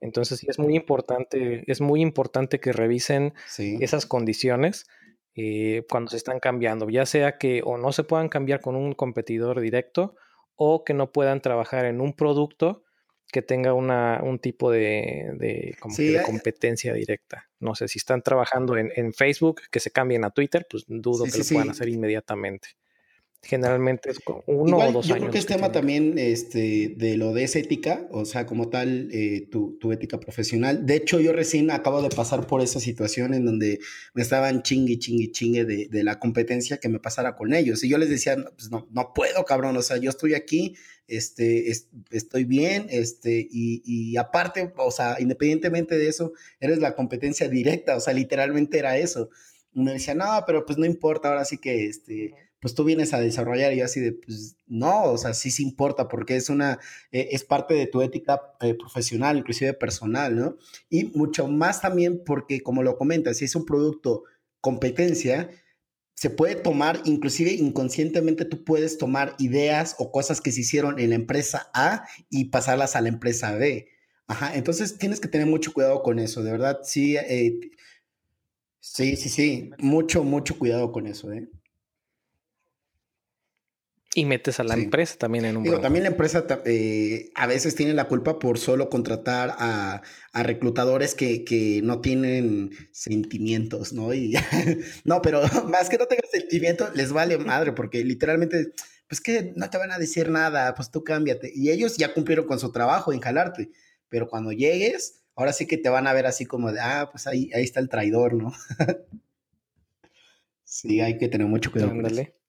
Entonces sí es muy importante, es muy importante que revisen esas condiciones eh, cuando se están cambiando, ya sea que o no se puedan cambiar con un competidor directo o que no puedan trabajar en un producto que tenga una, un tipo de, de, competencia directa. No sé, si están trabajando en, en, Facebook, que se cambien a Twitter, pues dudo que lo puedan hacer inmediatamente. Generalmente es uno o dos yo años. Yo creo que es tema también este, de lo de esa ética, o sea, como tal, eh, tu, tu, ética profesional. De hecho, yo recién acabo de pasar por esa situación en donde me estaban chingue, chingue, chingue de, de la competencia que me pasara con ellos. Y yo les decía, pues no, no puedo, cabrón, o sea, yo estoy aquí, este, estoy bien, este, y, y aparte, o sea, independientemente de eso, eres la competencia directa, o sea, literalmente era eso. Y me decía, no, pero pues no importa, ahora sí que, este pues tú vienes a desarrollar y así de, pues no, o sea, sí se importa porque es una, eh, es parte de tu ética eh, profesional, inclusive personal, ¿no? Y mucho más también porque, como lo comentas, si es un producto competencia, se puede tomar, inclusive inconscientemente tú puedes tomar ideas o cosas que se hicieron en la empresa A y pasarlas a la empresa B. Ajá, entonces tienes que tener mucho cuidado con eso, de verdad, sí, eh, sí, sí, sí, mucho, mucho cuidado con eso, ¿eh? Y metes a la empresa también en un Digo, también la empresa eh, a veces tiene la culpa por solo contratar a, reclutadores que, no tienen sentimientos, ¿no? Y no, pero más que no tengan sentimientos, les vale madre, porque literalmente, pues que no te van a decir nada, pues tú cámbiate. Y ellos ya cumplieron con su trabajo en jalarte, pero cuando llegues, ahora sí que te van a ver así como de, ah, pues ahí, ahí está el traidor, ¿no? sí, hay que tener mucho cuidado eso.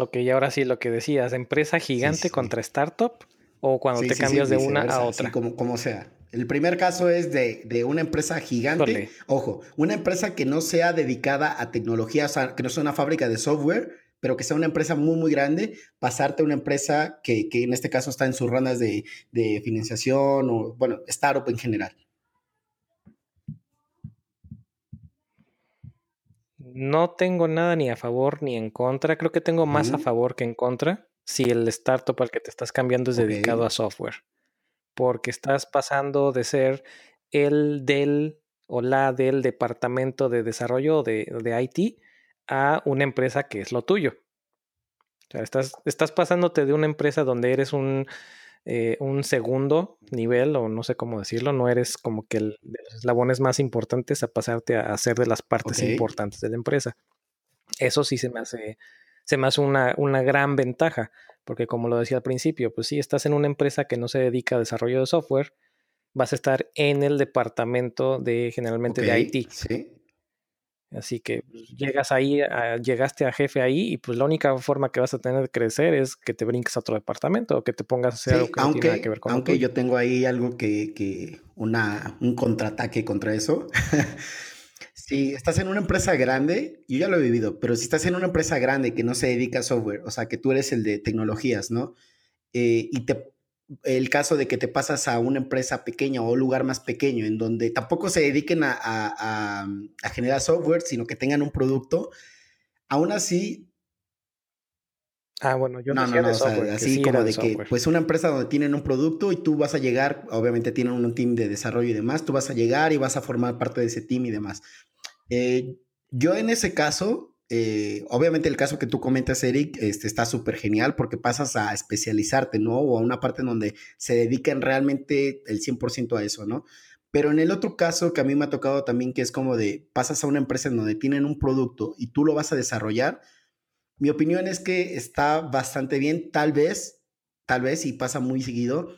Ok, y ahora sí lo que decías, empresa gigante contra startup o cuando te cambias de una a otra. como, como sea. El primer caso es de, una empresa gigante. Ojo, una empresa que no sea dedicada a tecnología, o sea, que no sea una fábrica de software, pero que sea una empresa muy, muy grande, pasarte a una empresa que, en este caso está en sus rondas de, de financiación o, bueno, startup en general. No tengo nada ni a favor ni en contra. Creo que tengo más a favor que en contra si el startup al que te estás cambiando es dedicado a software. Porque estás pasando de ser el del o la del departamento de desarrollo de, de IT a una empresa que es lo tuyo. O sea, estás, estás pasándote de una empresa donde eres un eh, un segundo nivel, o no sé cómo decirlo, no eres como que el, de los eslabones más importantes a pasarte a, ser de las partes importantes de la empresa. Eso sí se me hace, se me hace una, una gran ventaja, porque como lo decía al principio, pues si estás en una empresa que no se dedica a desarrollo de software, vas a estar en el departamento de generalmente de IT. Sí. Así que pues, llegas ahí, llegaste a jefe ahí y pues la única forma que vas a tener de crecer es que te brinques a otro departamento o que te pongas a hacer algo que aunque, no tiene que ver con Aunque yo tengo ahí algo que, que una, un contraataque contra eso. si estás en una empresa grande, yo ya lo he vivido, pero si estás en una empresa grande que no se dedica a software, o sea, que tú eres el de tecnologías, ¿no? Eh, y te el caso de que te pasas a una empresa pequeña o un lugar más pequeño, en donde tampoco se dediquen a, generar software, sino que tengan un producto, aún así... Ah, bueno, yo no, no, no, así como de, que, pues una empresa donde tienen un producto y tú vas a llegar, obviamente tienen un team de desarrollo y demás, tú vas a llegar y vas a formar parte de ese team y demás. Eh, yo en ese caso, eh, obviamente el caso que tú comentas, Eric, este, está súper genial porque pasas a especializarte, ¿no? O a una parte en donde se dedican realmente el 100% a eso, ¿no? Pero en el otro caso que a mí me ha tocado también, que es como de pasas a una empresa en donde tienen un producto y tú lo vas a desarrollar, mi opinión es que está bastante bien, tal vez, tal vez, y pasa muy seguido,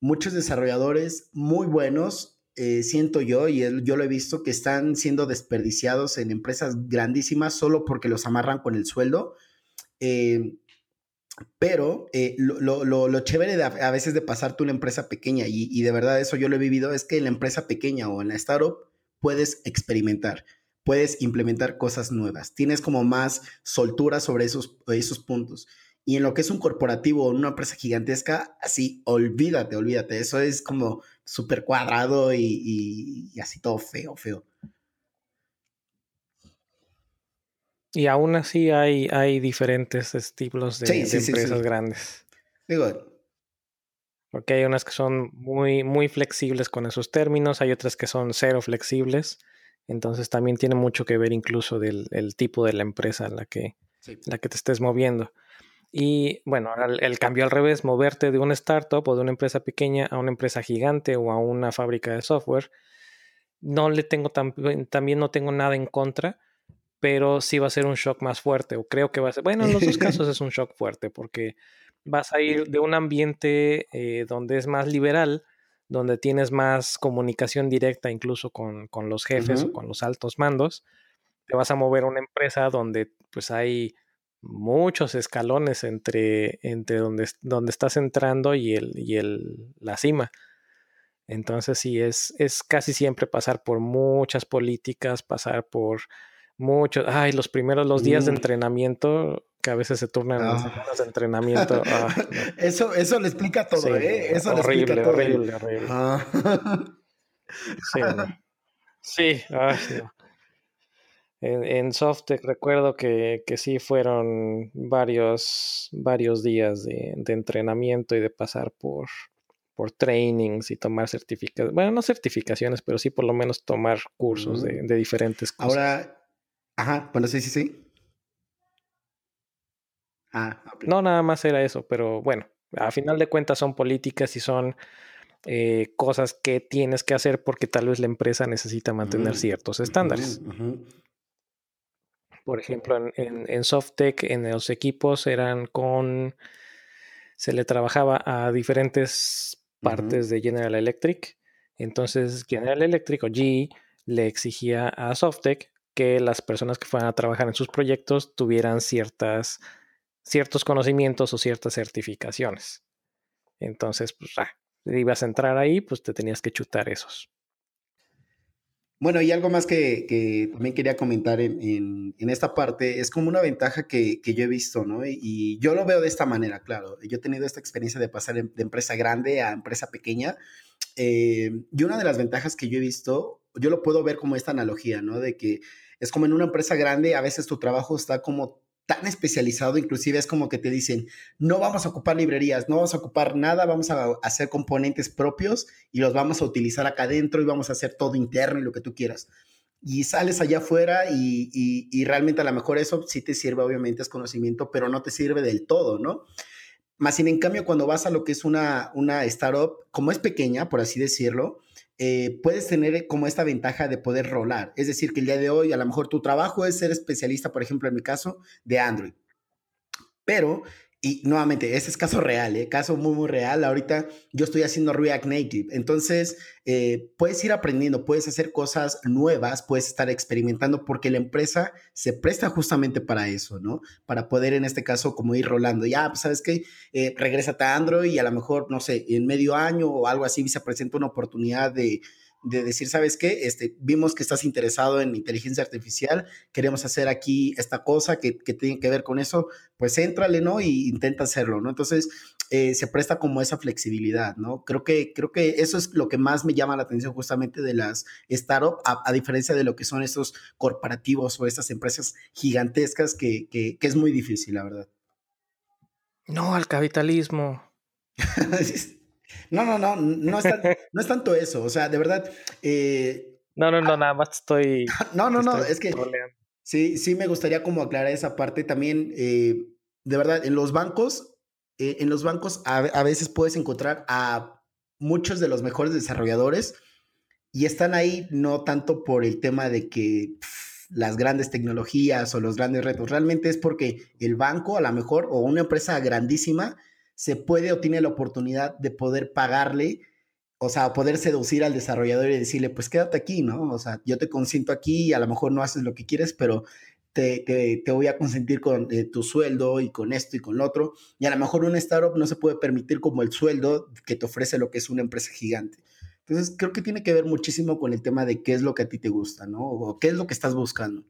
muchos desarrolladores muy buenos eh, siento yo, y yo lo he visto, que están siendo desperdiciados en empresas grandísimas solo porque los amarran con el sueldo. Eh, pero eh, lo, chévere a veces de pasarte una empresa pequeña, y, de verdad eso yo lo he vivido, es que en la empresa pequeña o en la startup puedes experimentar, puedes implementar cosas nuevas, tienes como más soltura sobre esos, esos puntos. Y en lo que es un corporativo o una empresa gigantesca, así, olvídate, olvídate. Eso es como súper cuadrado y, así todo feo, feo. Y aún así hay, hay diferentes estilos de, empresas grandes. Digo. Porque hay unas que son muy, muy flexibles con esos términos, hay otras que son cero flexibles. Entonces también tiene mucho que ver incluso del tipo de la empresa en la que, en la que te estés moviendo. Y bueno, el, cambio al revés, moverte de una startup o de una empresa pequeña a una empresa gigante o a una fábrica de software, no le tengo también no tengo nada en contra, pero sí va a ser un shock más fuerte, o creo que va a ser, bueno, en los dos casos es un shock fuerte, porque vas a ir de un ambiente eh, donde es más liberal, donde tienes más comunicación directa incluso con, los jefes o con los altos mandos, te vas a mover a una empresa donde pues hay muchos escalones entre, entre donde, donde estás entrando y, el, y el, la cima. Entonces sí, es, es casi siempre pasar por muchas políticas, pasar por muchos, ay, los primeros, los días de mm. entrenamiento, que a veces se turnan las ah. de entrenamiento. eso, eso le explica todo, ¿eh? Eso horrible, le explica todo. Horrible, horrible. Ah. Sí, sí ay, En, en Softec recuerdo que, que, sí fueron varios, varios días de, de, entrenamiento y de pasar por, por trainings y tomar certificaciones. Bueno, no certificaciones, pero sí por lo menos tomar cursos de, de diferentes cosas. Ahora, ajá, bueno, sí, sí, sí. Ah, okay. No, nada más era eso, pero bueno, a final de cuentas son políticas y son eh, cosas que tienes que hacer porque tal vez la empresa necesita mantener mm. ciertos estándares. Uh -huh. Por ejemplo, en, en, en SoftTech, en los equipos eran con. Se le trabajaba a diferentes partes uh -huh. de General Electric. Entonces, General Electric o GE le exigía a SoftTech que las personas que fueran a trabajar en sus proyectos tuvieran ciertas, ciertos conocimientos o ciertas certificaciones. Entonces, pues, ah, ibas a entrar ahí, pues te tenías que chutar esos. Bueno, y algo más que, que también quería comentar en, en, en, esta parte, es como una ventaja que, que yo he visto, ¿no? Y, yo lo veo de esta manera, claro. Yo he tenido esta experiencia de pasar de empresa grande a empresa pequeña. Eh, y una de las ventajas que yo he visto, yo lo puedo ver como esta analogía, ¿no? De que es como en una empresa grande, a veces tu trabajo está como tan especializado, inclusive es como que te dicen, no vamos a ocupar librerías, no vamos a ocupar nada, vamos a hacer componentes propios y los vamos a utilizar acá adentro y vamos a hacer todo interno y lo que tú quieras. Y sales allá afuera y, y, realmente a lo mejor eso sí te sirve, obviamente es conocimiento, pero no te sirve del todo, ¿no? Más sin en cambio, cuando vas a lo que es una, una startup, como es pequeña, por así decirlo, eh, puedes tener como esta ventaja de poder rolar. Es decir, que el día de hoy a lo mejor tu trabajo es ser especialista, por ejemplo, en mi caso, de Android. Pero, y nuevamente, ese es caso real, ¿eh? caso muy, muy real. Ahorita yo estoy haciendo React Native. Entonces, eh, puedes ir aprendiendo, puedes hacer cosas nuevas, puedes estar experimentando porque la empresa se presta justamente para eso, ¿no? Para poder en este caso como ir rolando. Ya, pues, ¿sabes qué? Eh, regrésate a Android y a lo mejor, no sé, en medio año o algo así se presenta una oportunidad de, de decir, ¿sabes qué? Este, vimos que estás interesado en inteligencia artificial, queremos hacer aquí esta cosa que, que tiene que ver con eso, pues éntrale, ¿no? Y intenta hacerlo, ¿no? Entonces, eh, se presta como esa flexibilidad, ¿no? Creo que, creo que eso es lo que más me llama la atención justamente de las startups, a, a diferencia de lo que son estos corporativos o estas empresas gigantescas que, que, que es muy difícil, la verdad. No, al capitalismo. No, no, no, no es, tan, no es tanto eso, o sea, de verdad. Eh, no, no, no, ah, nada más estoy. No, no, no, es que sí, sí me gustaría como aclarar esa parte también. Eh, de verdad, en los bancos, eh, en los bancos a, a, veces puedes encontrar a muchos de los mejores desarrolladores y están ahí no tanto por el tema de que pff, las grandes tecnologías o los grandes retos, realmente es porque el banco a lo mejor o una empresa grandísima se puede o tiene la oportunidad de poder pagarle, o sea, poder seducir al desarrollador y decirle, pues quédate aquí, ¿no? O sea, yo te consiento aquí y a lo mejor no haces lo que quieres, pero te, te, voy a consentir con eh, tu sueldo y con esto y con lo otro. Y a lo mejor una startup no se puede permitir como el sueldo que te ofrece lo que es una empresa gigante. Entonces, creo que tiene que ver muchísimo con el tema de qué es lo que a ti te gusta, ¿no? O qué es lo que estás buscando.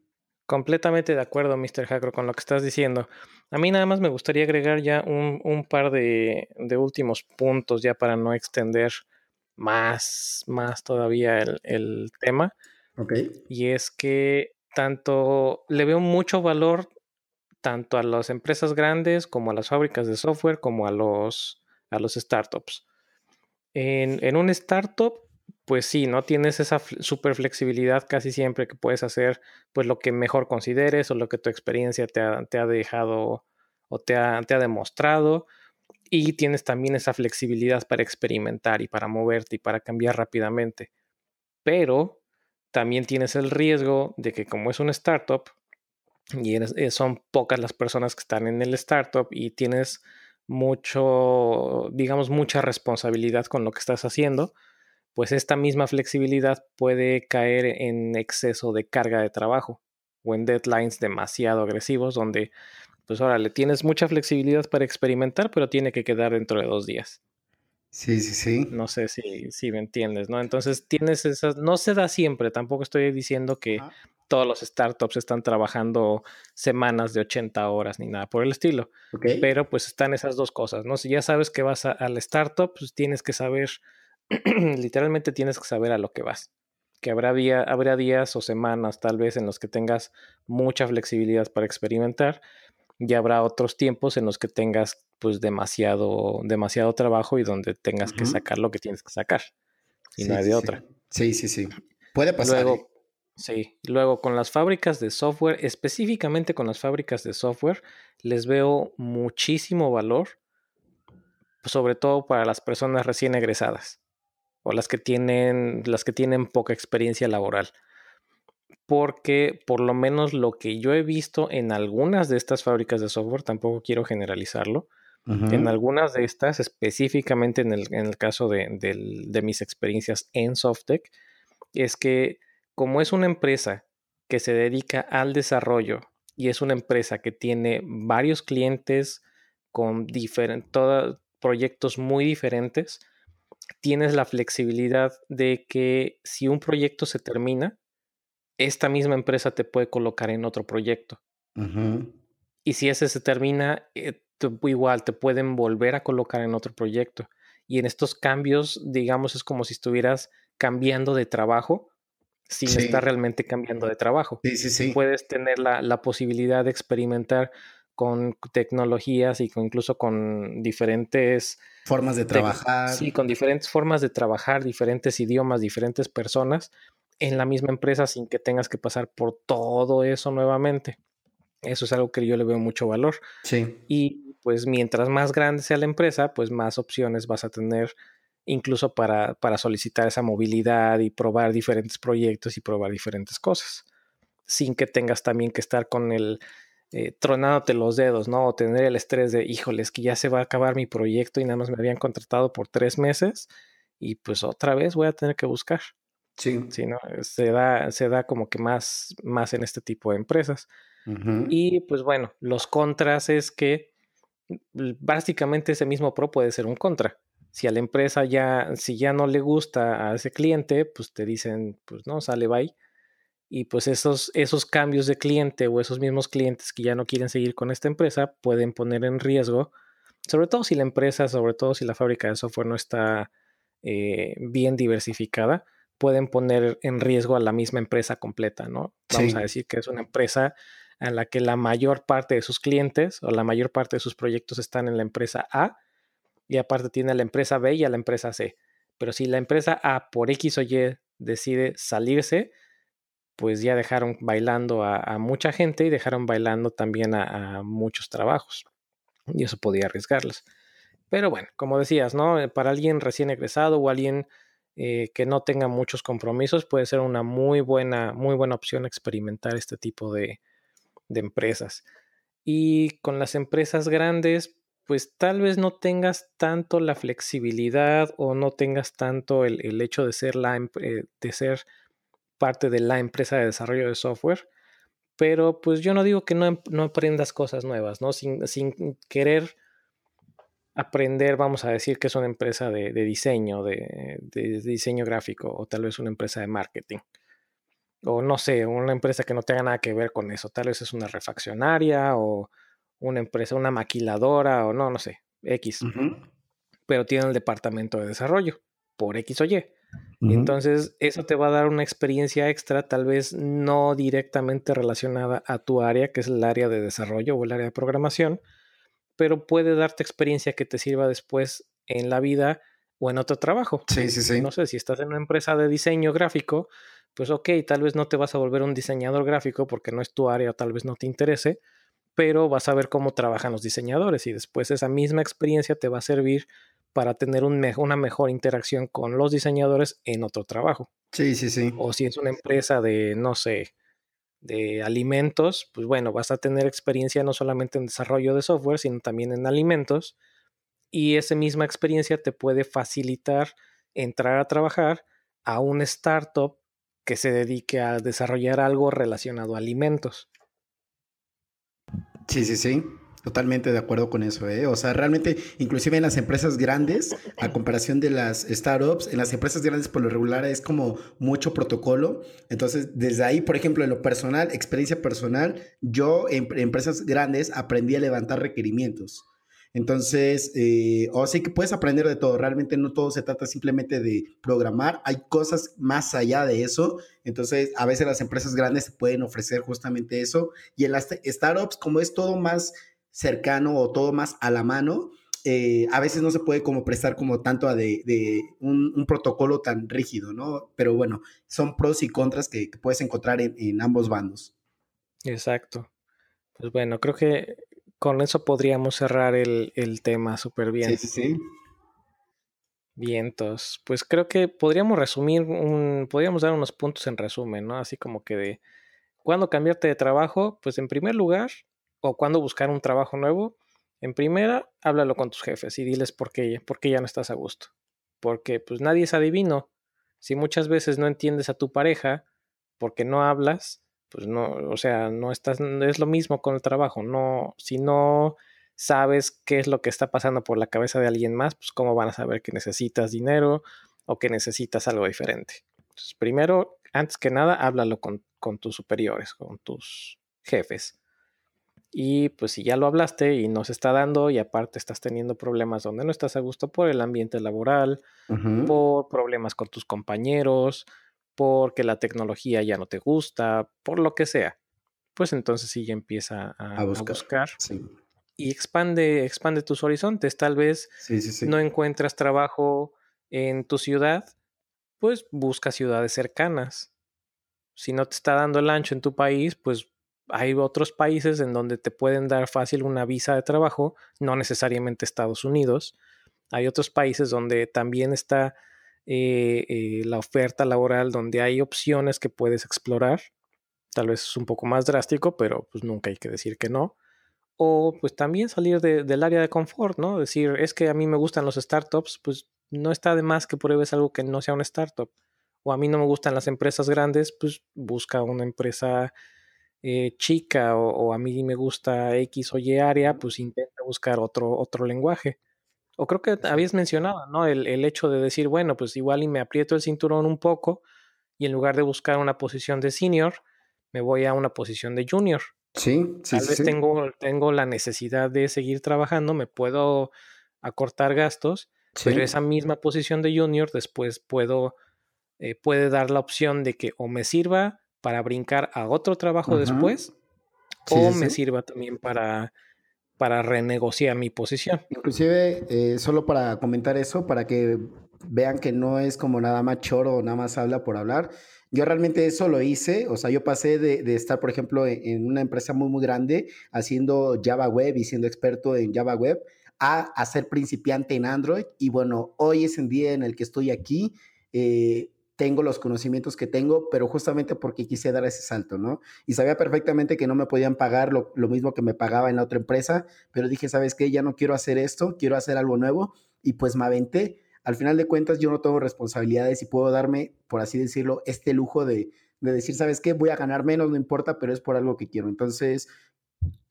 Completamente de acuerdo, Mr. Hackro, con lo que estás diciendo. A mí nada más me gustaría agregar ya un, un par de, de, últimos puntos ya para no extender más, más todavía el, el tema. Ok. Y es que tanto le veo mucho valor tanto a las empresas grandes como a las fábricas de software como a los, a los startups. En, en un startup pues sí, no tienes esa super flexibilidad casi siempre que puedes hacer pues lo que mejor consideres o lo que tu experiencia te ha, te ha dejado o te ha, te ha, demostrado y tienes también esa flexibilidad para experimentar y para moverte y para cambiar rápidamente. Pero también tienes el riesgo de que como es una startup y eres, eh, son pocas las personas que están en el startup y tienes mucho, digamos, mucha responsabilidad con lo que estás haciendo, pues esta misma flexibilidad puede caer en exceso de carga de trabajo o en deadlines demasiado agresivos donde pues ahora le tienes mucha flexibilidad para experimentar, pero tiene que quedar dentro de dos días. Sí, sí, sí. No sé si, si me entiendes, ¿no? Entonces tienes esas, no se da siempre, tampoco estoy diciendo que todos los startups están trabajando semanas de 80 horas ni nada por el estilo, okay. pero pues están esas dos cosas, ¿no? Si ya sabes que vas a, al startup, pues tienes que saber literalmente tienes que saber a lo que vas. que habrá, día, habrá días o semanas tal vez en los que tengas mucha flexibilidad para experimentar y habrá otros tiempos en los que tengas pues demasiado, demasiado trabajo y donde tengas que sacar lo que tienes que sacar y no hay de otra. Sí, sí, sí. Puede pasar. Luego, ¿eh? Sí, luego con las fábricas de software, específicamente con las fábricas de software, les veo muchísimo valor, sobre todo para las personas recién egresadas o las que tienen, las que tienen poca experiencia laboral. Porque por lo menos lo que yo he visto en algunas de estas fábricas de software, tampoco quiero generalizarlo, en algunas de estas, específicamente en el, en el caso de, de mis experiencias en SoftTech, es que como es una empresa que se dedica al desarrollo y es una empresa que tiene varios clientes con todos proyectos muy diferentes, tienes la flexibilidad de que si un proyecto se termina, esta misma empresa te puede colocar en otro proyecto. Y si ese se termina, eh, igual te pueden volver a colocar en otro proyecto. Y en estos cambios, digamos, es como si estuvieras cambiando de trabajo sin estar realmente cambiando de trabajo. Sí, sí, sí. Puedes tener la, la, posibilidad de experimentar con tecnologías y con, incluso con diferentes formas de trabajar. Sí, con diferentes formas de trabajar, diferentes idiomas, diferentes personas en la misma empresa sin que tengas que pasar por todo eso nuevamente. Eso es algo que yo le veo mucho valor. Sí. Y pues mientras más grande sea la empresa, pues más opciones vas a tener incluso para, para solicitar esa movilidad y probar diferentes proyectos y probar diferentes cosas, sin que tengas también que estar con el eh, tronándote los dedos, ¿no? O tener el estrés de, híjoles, que ya se va a acabar mi proyecto y nada más me habían contratado por tres meses y pues otra vez voy a tener que buscar. Sí. Sí, ¿no? Se da, se da como que más, más en este tipo de empresas. Y pues bueno, los contras es que básicamente ese mismo pro puede ser un contra si a la empresa ya, si ya no le gusta a ese cliente, pues te dicen, pues no, sale bye. Y pues esos, esos cambios de cliente o esos mismos clientes que ya no quieren seguir con esta empresa pueden poner en riesgo, sobre todo si la empresa, sobre todo si la fábrica de software no está eh, bien diversificada, pueden poner en riesgo a la misma empresa completa, ¿no? Vamos a decir que es una empresa en la que la mayor parte de sus clientes o la mayor parte de sus proyectos están en la empresa A y aparte tiene a la empresa B y a la empresa C. Pero si la empresa A por X o Y decide salirse, pues ya dejaron bailando a, mucha gente y dejaron bailando también a, muchos trabajos. Y eso podía arriesgarlos. Pero bueno, como decías, ¿no? Eh, para alguien recién egresado o alguien eh, que no tenga muchos compromisos, puede ser una muy buena, muy buena opción experimentar este tipo de, de empresas. Y con las empresas grandes, pues tal vez no tengas tanto la flexibilidad o no tengas tanto el, hecho de ser, la, eh, de ser parte de la empresa de desarrollo de software. Pero pues yo no digo que no, no aprendas cosas nuevas, ¿no? Sin, querer aprender, vamos a decir que es una empresa de, diseño, de, de, diseño gráfico o tal vez una empresa de marketing. O no sé, una empresa que no tenga nada que ver con eso. Tal vez es una refaccionaria o una empresa, una maquiladora o no, no sé, X. Pero tiene el departamento de desarrollo por X o Y. Entonces, eso te va a dar una experiencia extra, tal vez no directamente relacionada a tu área, que es el área de desarrollo o el área de programación, pero puede darte experiencia que te sirva después en la vida o en otro trabajo. Sí, sí, sí. No sé, si estás en una empresa de diseño gráfico, pues ok, tal vez no te vas a volver un diseñador gráfico porque no es tu área o tal vez no te interese, pero vas a ver cómo trabajan los diseñadores y después esa misma experiencia te va a servir para tener una mejor interacción con los diseñadores en otro trabajo. Sí, sí, sí. O si es una empresa de, no sé, de alimentos, pues bueno, vas a tener experiencia no solamente en desarrollo de software, sino también en alimentos. Y esa misma experiencia te puede facilitar entrar a trabajar a un startup que se dedique a desarrollar algo relacionado a alimentos. Sí, sí, sí. Totalmente de acuerdo con eso, ¿eh? O sea, realmente, inclusive en las empresas grandes, a comparación de las startups, en las empresas grandes por lo regular es como mucho protocolo. Entonces, desde ahí, por ejemplo, en lo personal, experiencia personal, yo en empresas grandes aprendí a levantar requerimientos. Entonces, eh, o sí que puedes aprender de todo. Realmente no todo se trata simplemente de programar. Hay cosas más allá de eso. Entonces, a veces las empresas grandes te pueden ofrecer justamente eso. Y en las startups, como es todo más cercano o todo más a la mano, eh, a veces no se puede como prestar como tanto a de, un, protocolo tan rígido, ¿no? Pero bueno, son pros y contras que, puedes encontrar en, ambos bandos. Exacto. Pues bueno, creo que con eso podríamos cerrar el, tema súper bien. Sí, sí, sí. Vientos. Pues creo que podríamos resumir, un, podríamos dar unos puntos en resumen, ¿no? Así como que de cuándo cambiarte de trabajo, pues en primer lugar, o cuándo buscar un trabajo nuevo, en primera, háblalo con tus jefes y diles por qué, por ya no estás a gusto. Porque pues nadie es adivino. Si muchas veces no entiendes a tu pareja porque no hablas, pues no, o sea, no estás, es lo mismo con el trabajo. No, si no sabes qué es lo que está pasando por la cabeza de alguien más, pues cómo van a saber que necesitas dinero o que necesitas algo diferente. Entonces, primero, antes que nada, háblalo con tus superiores, con tus jefes. Y pues si ya lo hablaste y no se está dando y aparte estás teniendo problemas donde no estás a gusto por el ambiente laboral, por problemas con tus compañeros, porque la tecnología ya no te gusta, por lo que sea, pues entonces sí ya empieza a, buscar. Y expande, expande tus horizontes. Tal vez no encuentras trabajo en tu ciudad, pues busca ciudades cercanas. Si no te está dando el ancho en tu país, pues hay otros países en donde te pueden dar fácil una visa de trabajo, no necesariamente Estados Unidos. Hay otros países donde también está eh, eh, la oferta laboral, donde hay opciones que puedes explorar. Tal vez es un poco más drástico, pero pues nunca hay que decir que no. O pues también salir del área de confort, ¿no? Decir, es que a mí me gustan los startups, pues no está de más que pruebes algo que no sea una startup. O a mí no me gustan las empresas grandes, pues busca una empresa eh, chica o, a mí me gusta X o Y área, pues intenta buscar otro, otro lenguaje. O creo que habías mencionado, ¿no? El, el, hecho de decir, bueno, pues igual y me aprieto el cinturón un poco y en lugar de buscar una posición de senior, me voy a una posición de junior. Sí, sí, Tal vez Tengo, tengo la necesidad de seguir trabajando, me puedo acortar gastos, pero esa misma posición de junior después puedo, eh, puede dar la opción de que o me sirva para brincar a otro trabajo después o me sirva también para, para renegociar mi posición. Inclusive, eh, solo para comentar eso, para que vean que no es como nada más choro nada más habla por hablar. Yo realmente eso lo hice, o sea, yo pasé de, estar, por ejemplo, en, en, una empresa muy, muy grande haciendo Java Web y siendo experto en Java Web a, ser principiante en Android. Y bueno, hoy es el día en el que estoy aquí. Eh, tengo los conocimientos que tengo, pero justamente porque quise dar ese salto, ¿no? Y sabía perfectamente que no me podían pagar lo, mismo que me pagaba en la otra empresa, pero dije, ¿sabes qué? Ya no quiero hacer esto, quiero hacer algo nuevo y pues me aventé. Al final de cuentas, yo no tengo responsabilidades y puedo darme, por así decirlo, este lujo de, de decir, ¿sabes qué? Voy a ganar menos, no importa, pero es por algo que quiero. Entonces,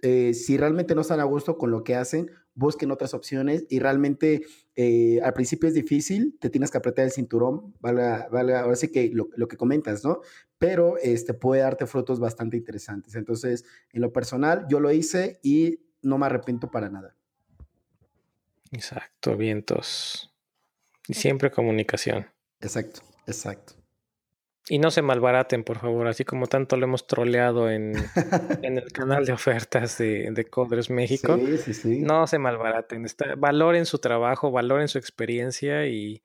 eh, si realmente no están a gusto con lo que hacen, busquen otras opciones y realmente eh, al principio es difícil, te tienes que apretar el cinturón, vale, vale ahora sí que lo, que comentas, ¿no? Pero este, puede darte frutos bastante interesantes. Entonces, en lo personal, yo lo hice y no me arrepiento para nada. Exacto, vientos. Y siempre comunicación. Exacto, exacto. Y no se malbaraten, por favor, así como tanto lo hemos troleado en, en el canal de ofertas de, de Codres México. Sí, sí, sí. No se malbaraten, está, valoren su trabajo, valoren su experiencia y,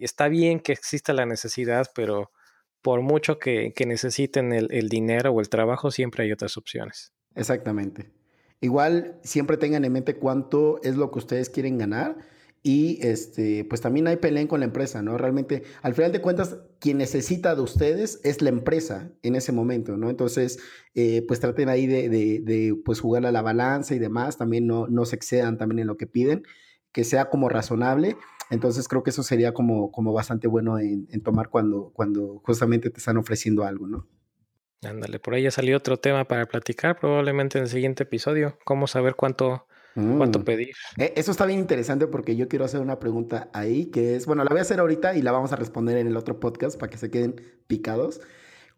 está bien que exista la necesidad, pero por mucho que, que necesiten el, el dinero o el trabajo, siempre hay otras opciones. Exactamente. Igual siempre tengan en mente cuánto es lo que ustedes quieren ganar y este, pues también hay pelea con la empresa, ¿no? Realmente, al final de cuentas, quien necesita de ustedes es la empresa en ese momento, ¿no? Entonces, eh, pues traten ahí de, de, pues jugar a la balanza y demás, también no, no se excedan también en lo que piden, que sea como razonable. Entonces, creo que eso sería como, como bastante bueno en, en tomar cuando, cuando justamente te están ofreciendo algo, ¿no? Ándale, por ahí ya salió otro tema para platicar, probablemente en el siguiente episodio, cómo saber cuánto ¿Cuánto mm. pedir? E, eso está bien interesante porque yo quiero hacer una pregunta ahí que es, bueno, la voy a hacer ahorita y la vamos a responder en el otro podcast para que se queden picados.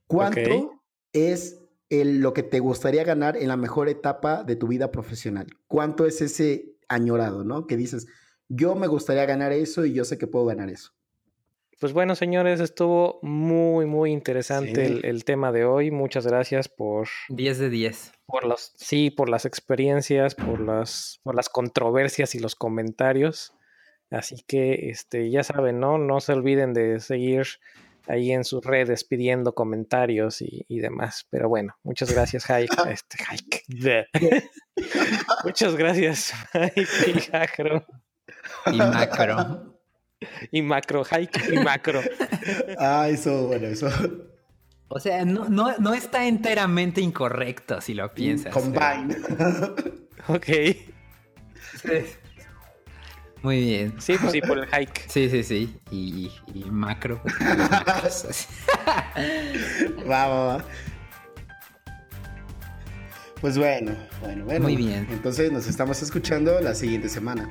¿Cuánto es el, lo que te gustaría ganar en la mejor etapa de tu vida profesional? ¿Cuánto es ese añorado, ¿no? Que dices, yo me gustaría ganar eso y yo sé que puedo ganar eso. Pues bueno, señores, estuvo muy, muy interesante el, el, tema de hoy. Muchas gracias por... 10 de 10. Por los, sí, por las experiencias, por las, por las controversias y los comentarios. Así que, este, ya saben, ¿no? No se olviden de seguir ahí en sus redes pidiendo comentarios y, y demás. Pero bueno, muchas gracias, Hike. Este, Hike. muchas gracias, Hike y Macro. Y Macro. Y Macro, Hike y Macro. ah, eso, bueno, eso. O sea, no, no, no está enteramente incorrecto si lo piensas. Combine. ok. Muy bien. Sí, pues sí, por el hike. Sí, sí, sí. Y, y macro. Va, va, va. Pues bueno, bueno, bueno. Muy bien. Entonces nos estamos escuchando la siguiente semana.